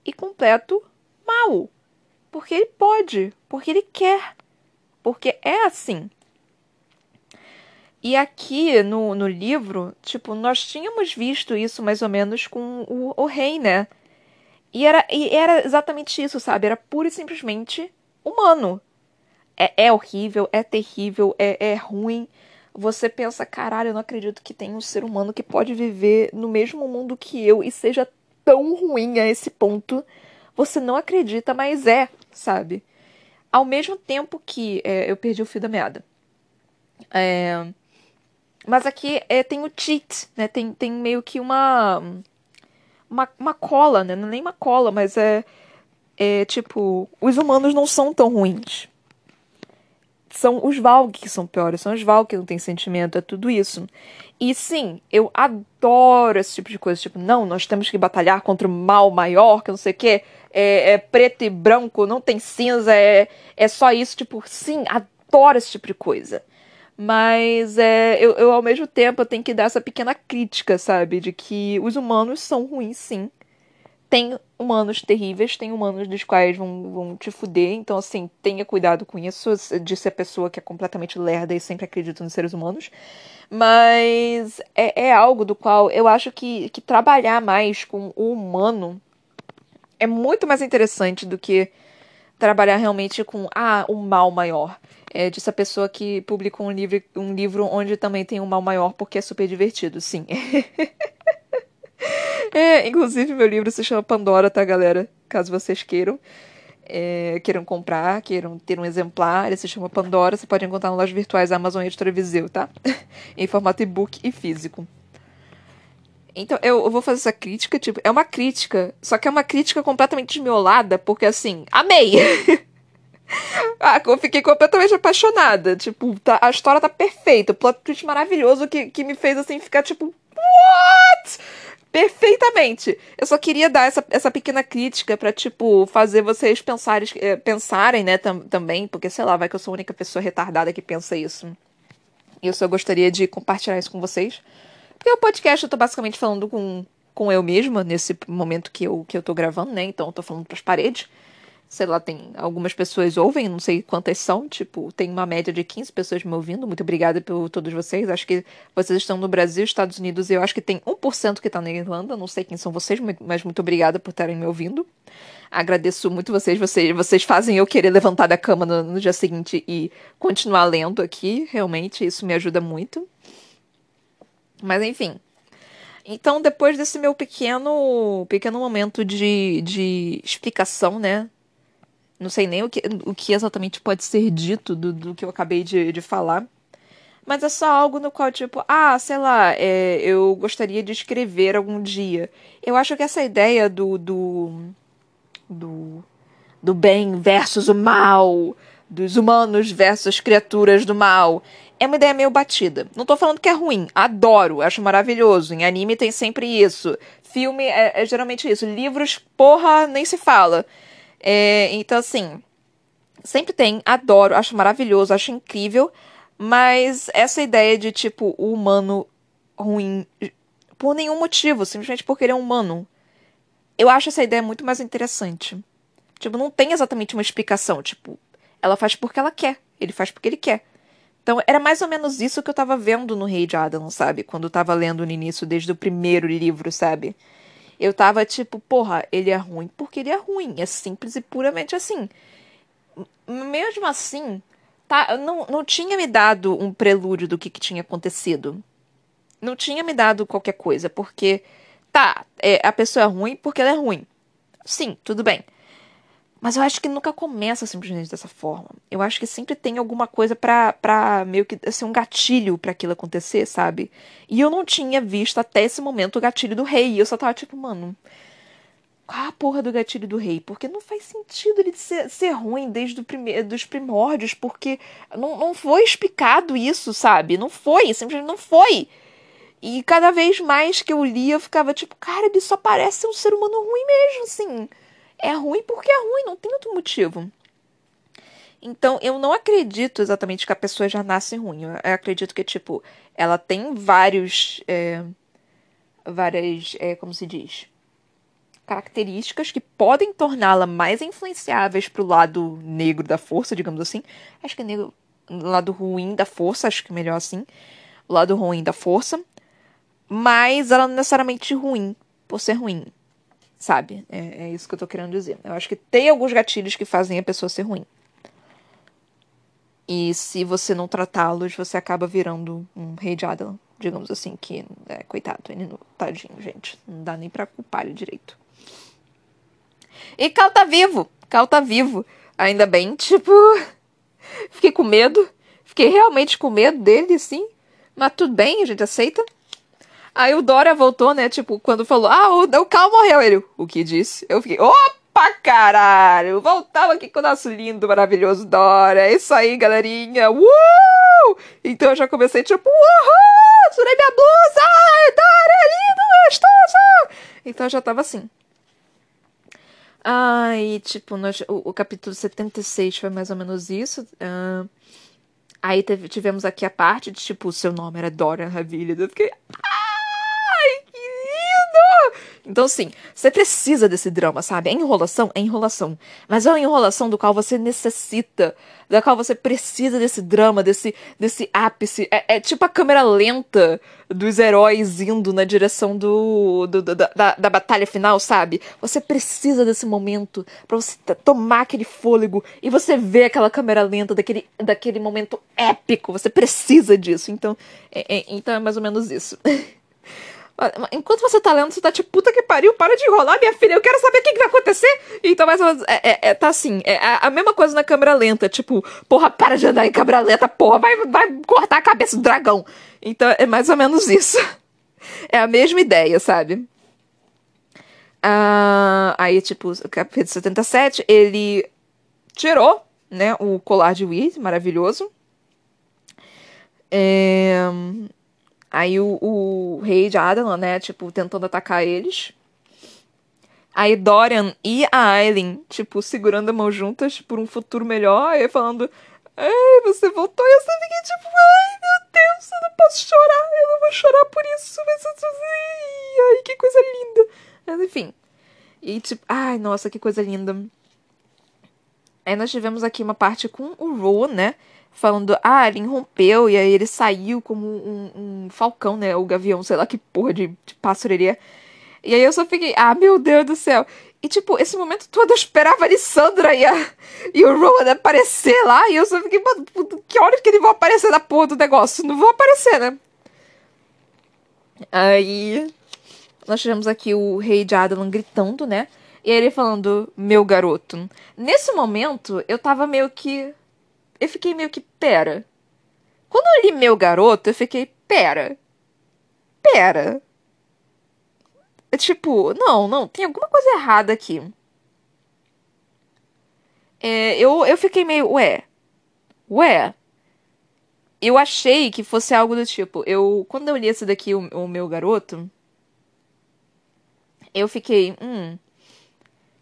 e completo mal. Porque ele pode, porque ele quer, porque é assim. E aqui no, no livro, tipo, nós tínhamos visto isso mais ou menos com o, o rei, né? E era, e era exatamente isso, sabe? Era pura e simplesmente humano. É, é horrível, é terrível, é, é ruim. Você pensa, caralho, eu não acredito que tem um ser humano que pode viver no mesmo mundo que eu e seja tão ruim a esse ponto. Você não acredita, mas é, sabe? Ao mesmo tempo que é, eu perdi o fio da meada. É, mas aqui é, tem o cheat, né? Tem, tem meio que uma, uma. Uma cola, né? Não é nem uma cola, mas é. É tipo. Os humanos não são tão ruins. São os Valg que são piores, são os Valg que não têm sentimento, é tudo isso. E sim, eu adoro esse tipo de coisa. Tipo, não, nós temos que batalhar contra o mal maior, que não sei o quê. É, é preto e branco, não tem cinza, é, é só isso. Tipo, sim, adoro esse tipo de coisa. Mas é, eu, eu, ao mesmo tempo, eu tenho que dar essa pequena crítica, sabe? De que os humanos são ruins, sim. Tem humanos terríveis, tem humanos dos quais vão, vão te fuder. Então, assim, tenha cuidado com isso. De ser pessoa que é completamente lerda e sempre acredita nos seres humanos. Mas é, é algo do qual eu acho que, que trabalhar mais com o humano é muito mais interessante do que trabalhar realmente com ah, o mal maior é dessa pessoa que publicou um livro, um livro onde também tem um mal maior porque é super divertido, sim. é, inclusive, meu livro se chama Pandora, tá, galera? Caso vocês queiram. É, queiram comprar, queiram ter um exemplar, ele se chama Pandora, você pode encontrar nas lojas virtuais Amazon e Editora Viseu, tá? em formato e-book e físico. Então, eu, vou fazer essa crítica, tipo, é uma crítica, só que é uma crítica completamente desmiolada, porque assim, amei! Ah, eu fiquei completamente apaixonada. Tipo, tá, a história tá perfeita. O plot twist maravilhoso que, que me fez assim ficar tipo, what? Perfeitamente. Eu só queria dar essa, essa pequena crítica para tipo, fazer vocês pensarem, eh, pensarem, né, tam, também, porque sei lá, vai que eu sou a única pessoa retardada que pensa isso. E eu só gostaria de compartilhar isso com vocês. Porque o podcast eu tô basicamente falando com, com eu mesma nesse momento que eu, que eu tô gravando, né? Então eu tô falando pras paredes sei lá, tem algumas pessoas ouvem, não sei quantas são, tipo, tem uma média de 15 pessoas me ouvindo. Muito obrigada por todos vocês. Acho que vocês estão no Brasil, Estados Unidos, e eu acho que tem 1% que está na Irlanda. Não sei quem são vocês, mas muito obrigada por estarem me ouvindo. Agradeço muito vocês, vocês, vocês fazem eu querer levantar da cama no, no dia seguinte e continuar lendo aqui. Realmente, isso me ajuda muito. Mas enfim, então, depois desse meu pequeno pequeno momento de, de explicação, né, não sei nem o que, o que exatamente pode ser dito do, do que eu acabei de, de falar. Mas é só algo no qual, tipo, ah, sei lá, é, eu gostaria de escrever algum dia. Eu acho que essa ideia do. do. do, do bem versus o mal, dos humanos versus criaturas do mal, é uma ideia meio batida. Não tô falando que é ruim, adoro, acho maravilhoso. Em anime tem sempre isso. Filme é, é geralmente isso. Livros, porra, nem se fala. É, então, assim, sempre tem, adoro, acho maravilhoso, acho incrível. Mas essa ideia de, tipo, o humano ruim por nenhum motivo, simplesmente porque ele é humano. Eu acho essa ideia muito mais interessante. Tipo, não tem exatamente uma explicação. Tipo, ela faz porque ela quer, ele faz porque ele quer. Então, era mais ou menos isso que eu tava vendo no Rei de Adam, sabe? Quando eu tava lendo no início, desde o primeiro livro, sabe? Eu tava tipo, porra, ele é ruim porque ele é ruim. É simples e puramente assim. Mesmo assim, tá, não, não tinha me dado um prelúdio do que, que tinha acontecido. Não tinha me dado qualquer coisa, porque, tá, é, a pessoa é ruim porque ela é ruim. Sim, tudo bem. Mas eu acho que nunca começa simplesmente dessa forma. Eu acho que sempre tem alguma coisa pra, pra meio que ser assim, um gatilho para aquilo acontecer, sabe? E eu não tinha visto até esse momento o gatilho do rei. Eu só tava tipo, mano. Qual a porra do gatilho do rei? Porque não faz sentido ele ser, ser ruim desde o primeiro, dos primórdios, porque não, não foi explicado isso, sabe? Não foi, simplesmente não foi. E cada vez mais que eu lia, eu ficava tipo, cara, ele só parece um ser humano ruim mesmo, assim é ruim porque é ruim, não tem outro motivo. Então, eu não acredito exatamente que a pessoa já nasce ruim. Eu acredito que, tipo, ela tem vários. É, várias. É, como se diz? Características que podem torná-la mais influenciáveis pro lado negro da força, digamos assim. Acho que é negro. Lado ruim da força, acho que é melhor assim. O lado ruim da força. Mas ela não é necessariamente ruim por ser ruim. Sabe? É, é isso que eu tô querendo dizer. Eu acho que tem alguns gatilhos que fazem a pessoa ser ruim. E se você não tratá-los, você acaba virando um rei de Adam, digamos assim, que, é, coitado, ele não, tadinho, gente. Não dá nem pra culpar ele direito. E Cal tá vivo! Cal tá vivo. Ainda bem, tipo. Fiquei com medo. Fiquei realmente com medo dele, sim. Mas tudo bem, a gente aceita. Aí o Dória voltou, né? Tipo, quando falou, ah, o, o Cal morreu. Ele, o que disse? Eu fiquei, opa, caralho! Voltamos aqui com o nosso lindo, maravilhoso Dória. É isso aí, galerinha. Uh! Então eu já comecei, tipo, uhul! Tirei minha blusa! Dória, lindo, gostoso! Então eu já tava assim. Aí, tipo, nós, o, o, capítulo 76 foi mais ou menos isso. Uh, aí teve, tivemos aqui a parte de, tipo, o seu nome era Dorian Ravilha. Eu fiquei. Então, assim, você precisa desse drama, sabe? É enrolação? É enrolação. Mas é uma enrolação do qual você necessita, da qual você precisa desse drama, desse, desse ápice. É, é tipo a câmera lenta dos heróis indo na direção do, do, da, da, da, batalha final, sabe? Você precisa desse momento para você tomar aquele fôlego e você ver aquela câmera lenta daquele, daquele momento épico. Você precisa disso. Então, é, é então é mais ou menos isso. Enquanto você tá lendo, você tá tipo, puta que pariu, para de enrolar, minha filha, eu quero saber o que, que vai acontecer. Então, mais ou menos, é, é, é, tá assim, é a, a, mesma coisa na câmera lenta, tipo, porra, para de andar em câmera lenta, porra, vai, vai cortar a cabeça do dragão. Então, é mais ou menos isso. É a mesma ideia, sabe? Ah, aí, tipo, capítulo 77, ele tirou, né, o colar de Weed, maravilhoso. É... Aí o, o rei de Adelan, né, tipo, tentando atacar eles. Aí Dorian e a Aileen, tipo, segurando a mão juntas por um futuro melhor e falando: Ai, você voltou. E eu só fiquei tipo: Ai, meu Deus, eu não posso chorar. Eu não vou chorar por isso. Mas eu Ai, que coisa linda. Mas enfim. E tipo, ai, nossa, que coisa linda. Aí nós tivemos aqui uma parte com o Rowan, né? Falando, ah, ele rompeu e aí ele saiu como um, um falcão, né? O gavião, sei lá que porra de, de ele. E aí eu só fiquei, ah, meu Deus do céu. E, tipo, esse momento todo eu esperava a Lissandra e, a, e o Rowan aparecer lá. E eu só fiquei, mano, que horas que eles vão aparecer na porra do negócio? Não vão aparecer, né? Aí. Nós tivemos aqui o rei de Adalan gritando, né? E ele falando, meu garoto. Nesse momento, eu tava meio que eu fiquei meio que, pera. Quando eu li Meu Garoto, eu fiquei, pera. Pera. É tipo, não, não, tem alguma coisa errada aqui. É, eu, eu fiquei meio, ué. Ué. eu achei que fosse algo do tipo. Eu, quando eu li esse daqui, o, o meu garoto, eu fiquei, hum.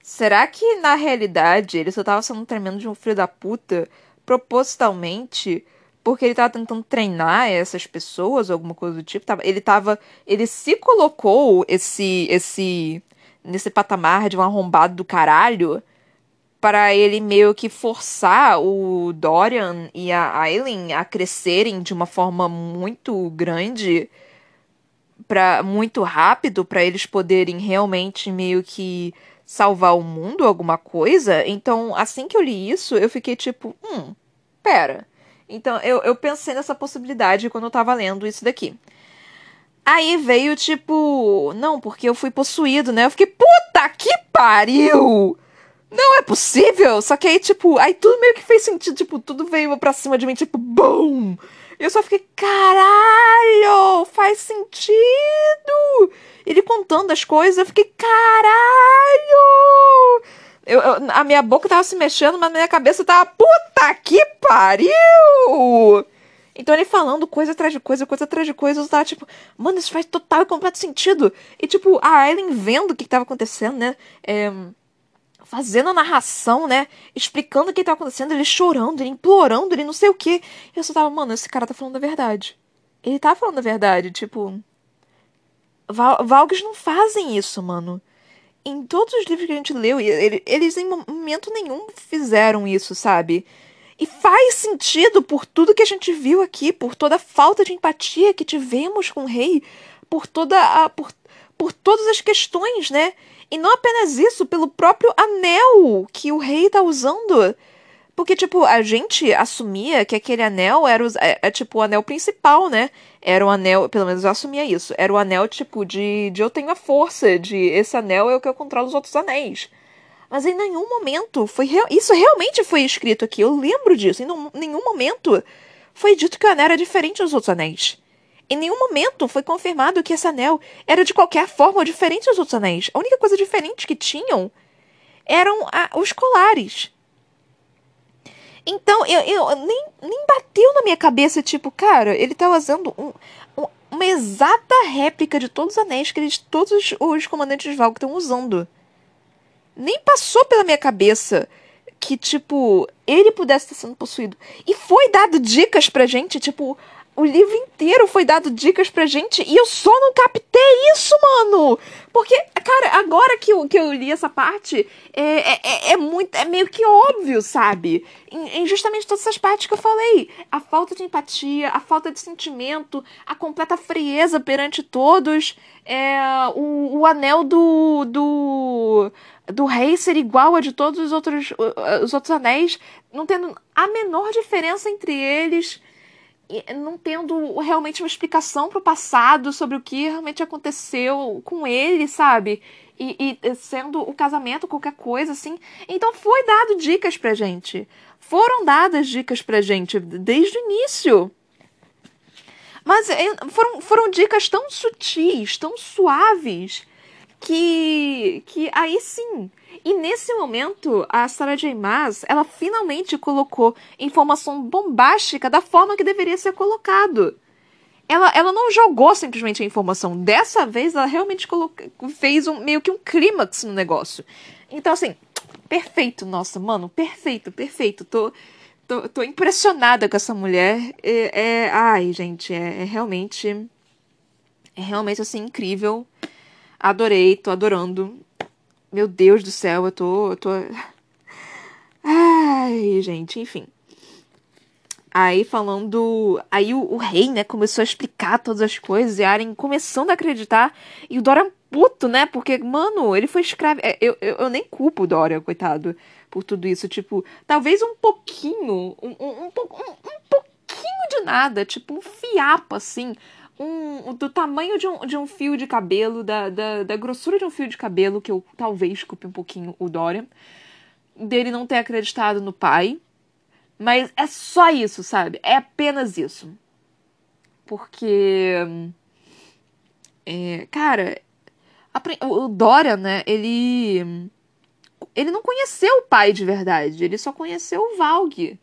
Será que na realidade ele só tava sendo tremendo de um filho da puta propositalmente? Porque ele tava tentando treinar essas pessoas, alguma coisa do tipo. Ele tava. Ele se colocou esse. esse. nesse patamar de um arrombado do caralho para ele meio que forçar o Dorian e a Aileen a crescerem de uma forma muito grande para muito rápido para eles poderem realmente meio que salvar o mundo alguma coisa então assim que eu li isso eu fiquei tipo hum pera então eu, eu pensei nessa possibilidade quando eu tava lendo isso daqui Aí veio tipo, não, porque eu fui possuído, né? Eu fiquei, puta que pariu! não é possível! Só que aí, tipo, aí tudo meio que fez sentido, tipo, tudo veio pra cima de mim, tipo, BOOM! Eu só fiquei, caralho! Faz sentido! Ele contando as coisas, eu fiquei, caralho! Eu, eu, a minha boca tava se mexendo, mas minha cabeça tava, puta que pariu! Então ele falando coisa atrás de coisa, coisa atrás de coisa, eu tava tipo, mano, isso faz total e completo sentido. E tipo, a Ellen vendo o que, que tava acontecendo, né? É, fazendo a narração, né? Explicando o que tá acontecendo, ele chorando, ele implorando, ele não sei o que. Eu só tava, mano, esse cara tá falando a verdade. Ele tá falando a verdade, tipo. Val Valgues não fazem isso, mano. Em todos os livros que a gente leu, eles em momento nenhum fizeram isso, sabe? E faz sentido por tudo que a gente viu aqui, por toda a falta de empatia que tivemos com o rei, por toda a. por, por todas as questões, né? E não apenas isso, pelo próprio anel que o rei tá usando. Porque, tipo, a gente assumia que aquele anel era, o, é, é, tipo o anel principal, né? Era o anel, pelo menos eu assumia isso. Era o anel, tipo, de, de eu tenho a força, de esse anel é o que eu controlo os outros anéis. Mas em nenhum momento foi. Isso realmente foi escrito aqui, eu lembro disso. Em nenhum momento foi dito que o anel era diferente dos outros anéis. Em nenhum momento foi confirmado que esse anel era de qualquer forma diferente dos outros anéis. A única coisa diferente que tinham eram a, os colares. Então, eu, eu nem, nem bateu na minha cabeça, tipo, cara, ele tá usando um, um, uma exata réplica de todos os anéis que eles, todos os, comandantes de Valk estão usando. Nem passou pela minha cabeça que, tipo, ele pudesse estar sendo possuído. E foi dado dicas pra gente, tipo, o livro inteiro foi dado dicas pra gente e eu só não captei isso, mano! Porque, cara, agora que eu, que eu li essa parte, é, é, é, é muito. É meio que óbvio, sabe? Em, em, justamente todas essas partes que eu falei. A falta de empatia, a falta de sentimento, a completa frieza perante todos, é, o, o anel do. do do rei ser igual a de todos os outros, os outros anéis, não tendo a menor diferença entre eles não tendo realmente uma explicação pro passado sobre o que realmente aconteceu com ele, sabe? E, e, sendo o casamento qualquer coisa assim. Então foi dado dicas pra gente. Foram dadas dicas pra gente desde o início. Mas é, foram, foram dicas tão sutis, tão suaves, que, que aí sim e nesse momento, a Sarah J. Maas, ela finalmente colocou informação bombástica da forma que deveria ser colocado. Ela, ela não jogou simplesmente a informação. Dessa vez, ela realmente fez um, meio que um clímax no negócio. Então, assim, perfeito, nossa, mano, perfeito, perfeito. Tô, tô, tô impressionada com essa mulher. É, é ai, gente, é, é realmente. É realmente, assim, incrível. Adorei, tô adorando. Meu Deus do céu, eu tô. Eu tô... Ai, gente, enfim. Aí falando. Aí o, o, rei, né, começou a explicar todas as coisas e a Aren começando a acreditar. E o Dorian puto, né? Porque, mano, ele foi escravo. É, eu, eu, eu nem culpo o Dorian, coitado, por tudo isso. Tipo, talvez um pouquinho. Um, um, um, um, um pouquinho de nada. Tipo, um fiapo, assim um, do tamanho de um, de um fio de cabelo, da, da, da grossura de um fio de cabelo, que eu talvez culpe um pouquinho o Dorian, dele não ter acreditado no pai. Mas é só isso, sabe? É apenas isso. Porque. É, cara, o Dorian, né? Ele. Ele não conheceu o pai de verdade. Ele só conheceu o Valg.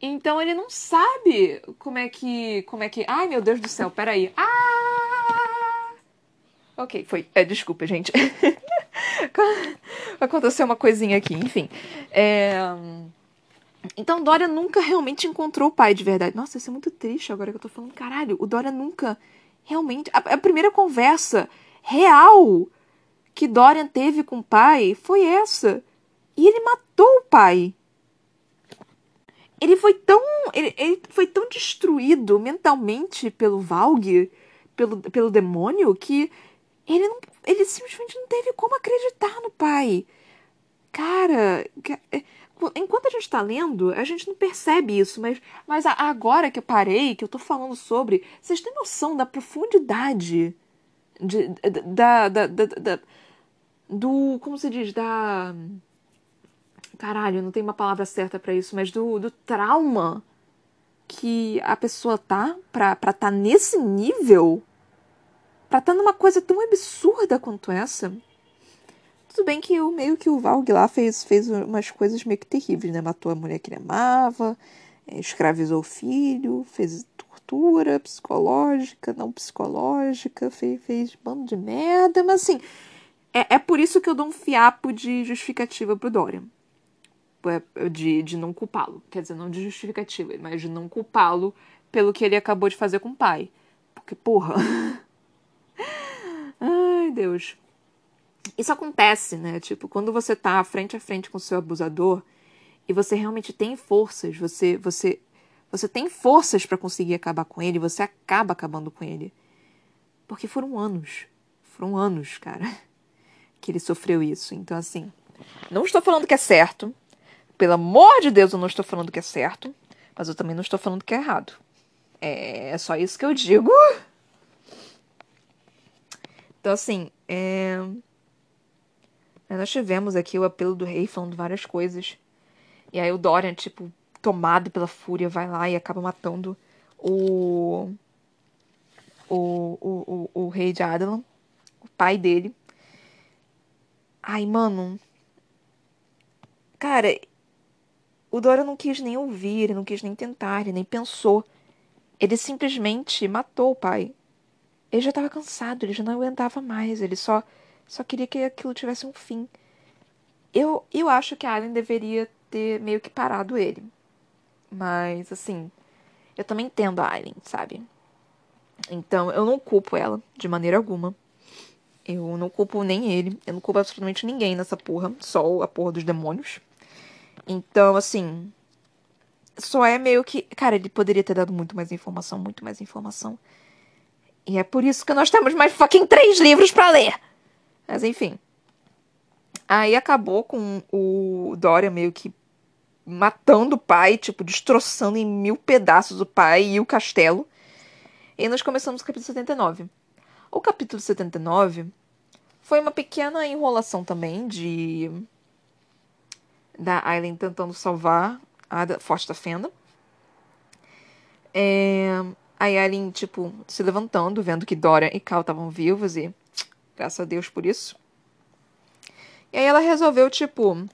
Então ele não sabe como é que. Como é que. Ai, meu Deus do céu, peraí. Ah! Ok, foi. É, desculpa, gente. Aconteceu uma coisinha aqui, enfim. É... Então Dória nunca realmente encontrou o pai de verdade. Nossa, isso é muito triste agora que eu tô falando. Caralho, o Dória nunca realmente. A, a primeira conversa real que Dorian teve com o pai foi essa. E ele matou o pai ele foi tão. Ele, ele foi tão destruído mentalmente pelo Valg, pelo, pelo demônio, que ele, não, ele simplesmente não teve como acreditar no pai. Cara, é, enquanto a gente tá lendo, a gente não percebe isso, mas, mas agora que eu parei, que eu tô falando sobre, vocês têm noção da profundidade de, da, da, da, da do. Como se diz? Da caralho, não tem uma palavra certa para isso, mas do, do trauma que a pessoa tá pra estar tá nesse nível, pra estar tá numa coisa tão absurda quanto essa. Tudo bem que o meio que o Valg lá fez, fez umas coisas meio que terríveis, né? Matou a mulher que ele amava, é, escravizou o filho, fez tortura psicológica, não psicológica, fez, fez bando de merda, mas assim, é, é por isso que eu dou um fiapo de justificativa pro Dorian. É, de, de não culpá-lo. Quer dizer, não de justificativa, mas de não culpá-lo pelo que ele acabou de fazer com o pai. Porque, porra. Ai, Deus. Isso acontece, né? Tipo, quando você tá frente a frente com o seu abusador e você realmente tem forças, você você você tem forças para conseguir acabar com ele, você acaba acabando com ele. Porque foram anos. Foram anos, cara, que ele sofreu isso. Então, assim, não estou falando que é certo. Pelo amor de Deus, eu não estou falando que é certo, mas eu também não estou falando que é errado. É só isso que eu digo. Então, assim, é... nós tivemos aqui o apelo do rei falando várias coisas. E aí o Dorian, tipo, tomado pela fúria, vai lá e acaba matando o. O, o, o, o rei de Adalan, o pai dele. Ai, mano. Cara, o Dora não quis nem ouvir, ele não quis nem tentar, ele nem pensou. Ele simplesmente matou o pai. Ele já estava cansado, ele já não aguentava mais, ele só só queria que aquilo tivesse um fim. Eu, eu acho que a Alien deveria ter meio que parado ele. Mas, assim, eu também entendo a Alien, sabe? Então, eu não culpo ela de maneira alguma. Eu não culpo nem ele. Eu não culpo absolutamente ninguém nessa porra. Só a porra dos demônios. Então, assim. Só é meio que. Cara, ele poderia ter dado muito mais informação, muito mais informação. E é por isso que nós temos mais fucking três livros para ler. Mas enfim. Aí acabou com o Dória meio que matando o pai, tipo, destroçando em mil pedaços o pai e o castelo. E nós começamos o capítulo 79. O capítulo 79 foi uma pequena enrolação também de da Aileen tentando salvar a Forte da Fenda. É, a Aileen, tipo, se levantando, vendo que Dora e Cal estavam vivos e graças a Deus por isso. E aí ela resolveu, tipo,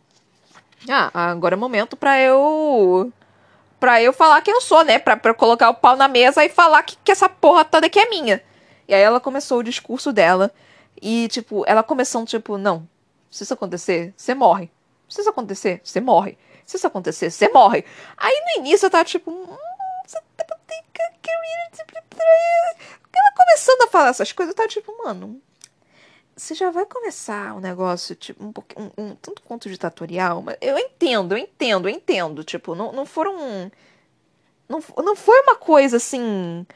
ah, agora é momento pra eu. pra eu falar quem eu sou, né? Pra, pra colocar o pau na mesa e falar que, que essa porra toda aqui é minha. E aí ela começou o discurso dela. E, tipo, ela começando, tipo, não, se isso acontecer, você morre. Se isso acontecer, você morre. Se isso acontecer, você morre. Aí no início eu tava tipo. Hum, ela começando a falar essas coisas, eu tava tipo, mano. Você já vai começar um negócio, tipo, um. Um, um, tanto quanto ditatorial, mas eu entendo, eu entendo, eu entendo. Tipo, não, não foram. Não, não foi uma coisa assim.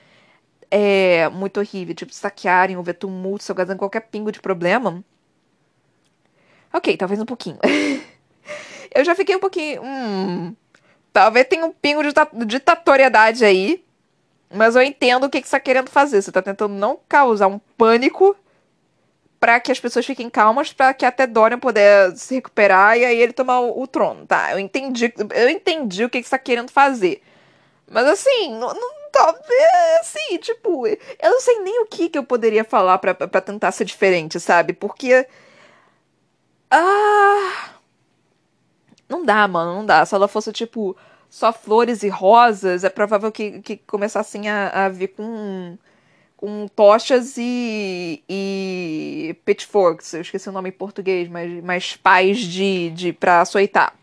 É, muito horrível, tipo, saquearem ou ver tumulto, se causando qualquer pingo de problema. Ok, talvez um pouquinho. eu já fiquei um pouquinho. Hum, talvez tenha um pingo de ditatoriedade aí. Mas eu entendo o que, que você está querendo fazer. Você está tentando não causar um pânico para que as pessoas fiquem calmas, para que até Dorian puder se recuperar e aí ele tomar o, o trono, tá? Eu entendi, eu entendi o que, que você está querendo fazer. Mas assim, não, não assim, tipo, eu não sei nem o que, que eu poderia falar para tentar ser diferente, sabe? Porque. Ah. Não dá, mano, não dá. Se ela fosse, tipo, só flores e rosas, é provável que, que começassem a, a vir com, com tochas e, e pitchforks. Eu esqueci o nome em português, mas, mas pais de, de para açoitar.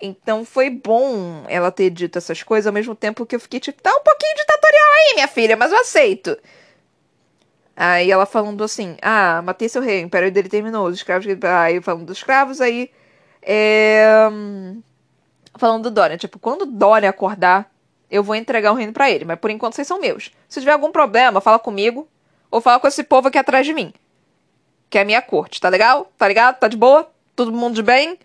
Então foi bom ela ter dito essas coisas, ao mesmo tempo que eu fiquei tipo, tá um pouquinho ditatorial aí, minha filha, mas eu aceito. Aí ela falando assim, ah, matei seu rei, o império dele terminou, os escravos. Aí falando dos escravos, aí. É... Falando do Dorian, tipo, quando o Dorian acordar, eu vou entregar o reino para ele, mas por enquanto vocês são meus. Se tiver algum problema, fala comigo, ou fala com esse povo aqui atrás de mim. Que é a minha corte, tá legal? Tá ligado? Tá de boa? Todo mundo de bem?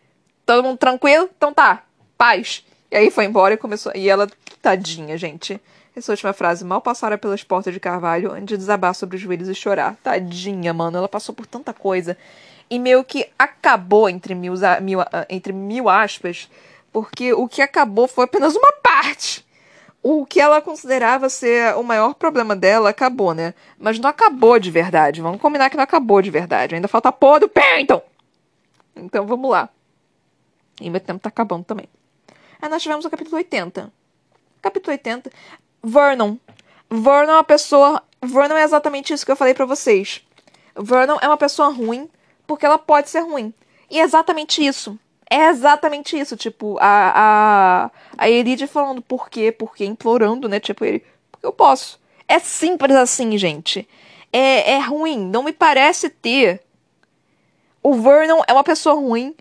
Todo mundo tranquilo? Então tá. Paz. E aí foi embora e começou. E ela, tadinha, gente. Essa última frase, mal passara pelas portas de Carvalho antes de desabar sobre os joelhos e chorar. Tadinha, mano. Ela passou por tanta coisa. E meio que acabou, entre mil, mil, entre mil aspas, porque o que acabou foi apenas uma parte. O que ela considerava ser o maior problema dela acabou, né? Mas não acabou de verdade. Vamos combinar que não acabou de verdade. Ainda falta a porra do Pennington. Então vamos lá. E meu tempo tá acabando também. Aí nós tivemos o capítulo 80. Capítulo 80. Vernon. Vernon é uma pessoa. Vernon é exatamente isso que eu falei para vocês. Vernon é uma pessoa ruim porque ela pode ser ruim. E é exatamente isso. É exatamente isso. Tipo, a, a, a Elide falando por quê, por quê, implorando, né? Tipo, ele. Porque eu posso. É simples assim, gente. É, é ruim. Não me parece ter. O Vernon é uma pessoa ruim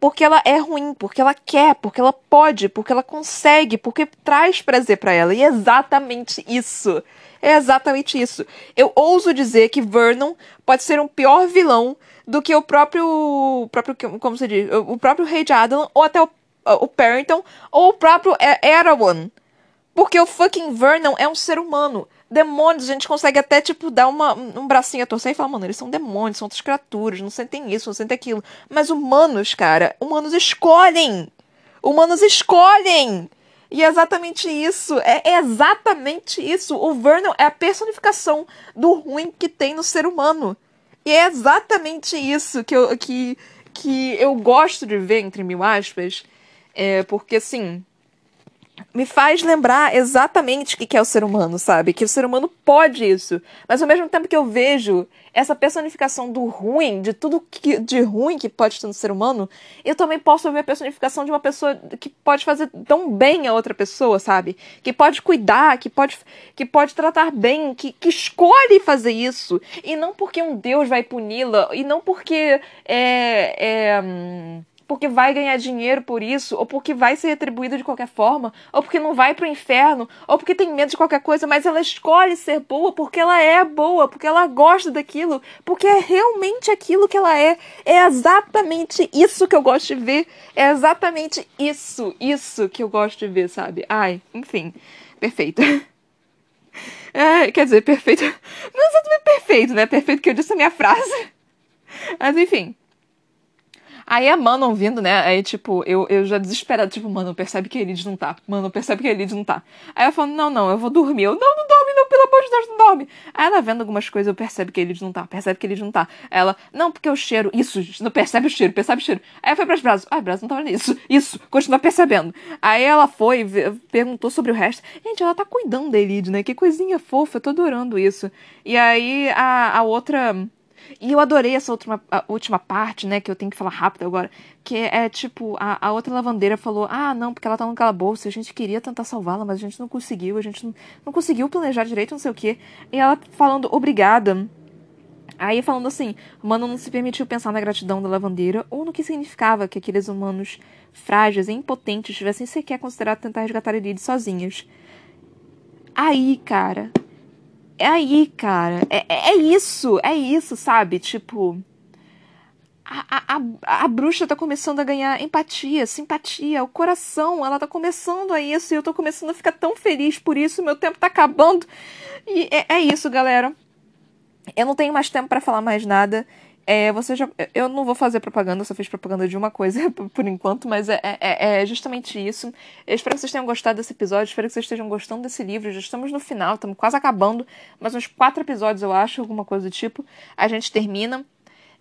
porque ela é ruim, porque ela quer, porque ela pode, porque ela consegue, porque traz prazer para ela. E é exatamente isso. É exatamente isso. Eu ouso dizer que Vernon pode ser um pior vilão do que o próprio, próprio como se diz, o próprio Rei de Adelan, ou até o, o Parrington, ou o próprio Erawan. Porque o fucking Vernon é um ser humano demônios, a gente consegue até, tipo, dar uma, um bracinho a torcer e falar, mano, eles são demônios, são outras criaturas, não sentem isso, não sentem aquilo. Mas humanos, cara, humanos escolhem! Humanos escolhem! E é exatamente isso, é exatamente isso. O Vernon é a personificação do ruim que tem no ser humano. E é exatamente isso que eu, que, que eu gosto de ver, entre mil aspas, é, porque, assim, me faz lembrar exatamente o que é o ser humano, sabe? Que o ser humano pode isso. Mas ao mesmo tempo que eu vejo essa personificação do ruim, de tudo que, de ruim que pode ter no ser humano, eu também posso ver a personificação de uma pessoa que pode fazer tão bem a outra pessoa, sabe? Que pode cuidar, que pode, que pode tratar bem, que, que escolhe fazer isso. E não porque um Deus vai puni-la, e não porque é. é hum, porque vai ganhar dinheiro por isso, ou porque vai ser retribuído de qualquer forma, ou porque não vai pro inferno, ou porque tem medo de qualquer coisa, mas ela escolhe ser boa porque ela é boa, porque ela gosta daquilo, porque é realmente aquilo que ela é. É exatamente isso que eu gosto de ver. É exatamente isso, isso que eu gosto de ver, sabe? Ai, enfim, perfeito. É, quer dizer, perfeito. Não é exatamente perfeito, né? Perfeito que eu disse a minha frase. Mas enfim. Aí a Manon vindo, né? Aí, tipo, eu, eu já desesperada, tipo, mano, percebe que a Elide não tá. Mano, percebe que a Elide não tá. Aí eu falo, não, não, eu vou dormir. Eu, não, não dorme, não, pelo amor de Deus, não dorme. Aí ela vendo algumas coisas, eu percebo que a Elide não tá, percebe que a Elide não tá. Ela, não, porque o cheiro, isso, não percebe o cheiro, percebe o cheiro. Aí foi pras brasas, ah, brasa não tava nisso, isso, continua percebendo. Aí ela foi, perguntou sobre o resto. Gente, ela tá cuidando da Elide, né? Que coisinha fofa, eu tô adorando isso. E aí a, a outra e eu adorei essa última, última parte, né, que eu tenho que falar rápido agora, que é, tipo, a, a outra lavandeira falou, ah, não, porque ela tá no calabouço, a gente queria tentar salvá-la, mas a gente não conseguiu, a gente não, não conseguiu planejar direito, não sei o quê. E ela falando, obrigada. Aí falando assim, Mano não se permitiu pensar na gratidão da lavandeira ou no que significava que aqueles humanos frágeis e impotentes tivessem sequer considerado tentar resgatar Elide sozinhas. Aí, cara, é aí, cara. É, é, é isso, é isso, sabe? Tipo. A, a, a bruxa tá começando a ganhar empatia, simpatia, o coração, ela tá começando a isso e eu tô começando a ficar tão feliz por isso, meu tempo tá acabando. E é, é isso, galera. Eu não tenho mais tempo para falar mais nada. É, você já, eu não vou fazer propaganda, só fiz propaganda de uma coisa por enquanto, mas é, é, é, justamente isso. Eu espero que vocês tenham gostado desse episódio, espero que vocês estejam gostando desse livro. Já estamos no final, estamos quase acabando, mais uns quatro episódios, eu acho, alguma coisa do tipo. A gente termina.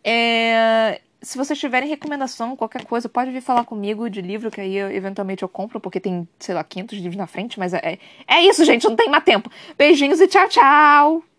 É, se vocês tiverem recomendação, qualquer coisa, pode vir falar comigo de livro, que aí eu, eventualmente eu compro, porque tem, sei lá, 500 livros na frente, mas é, é isso, gente, não tem mais tempo. Beijinhos e tchau, tchau!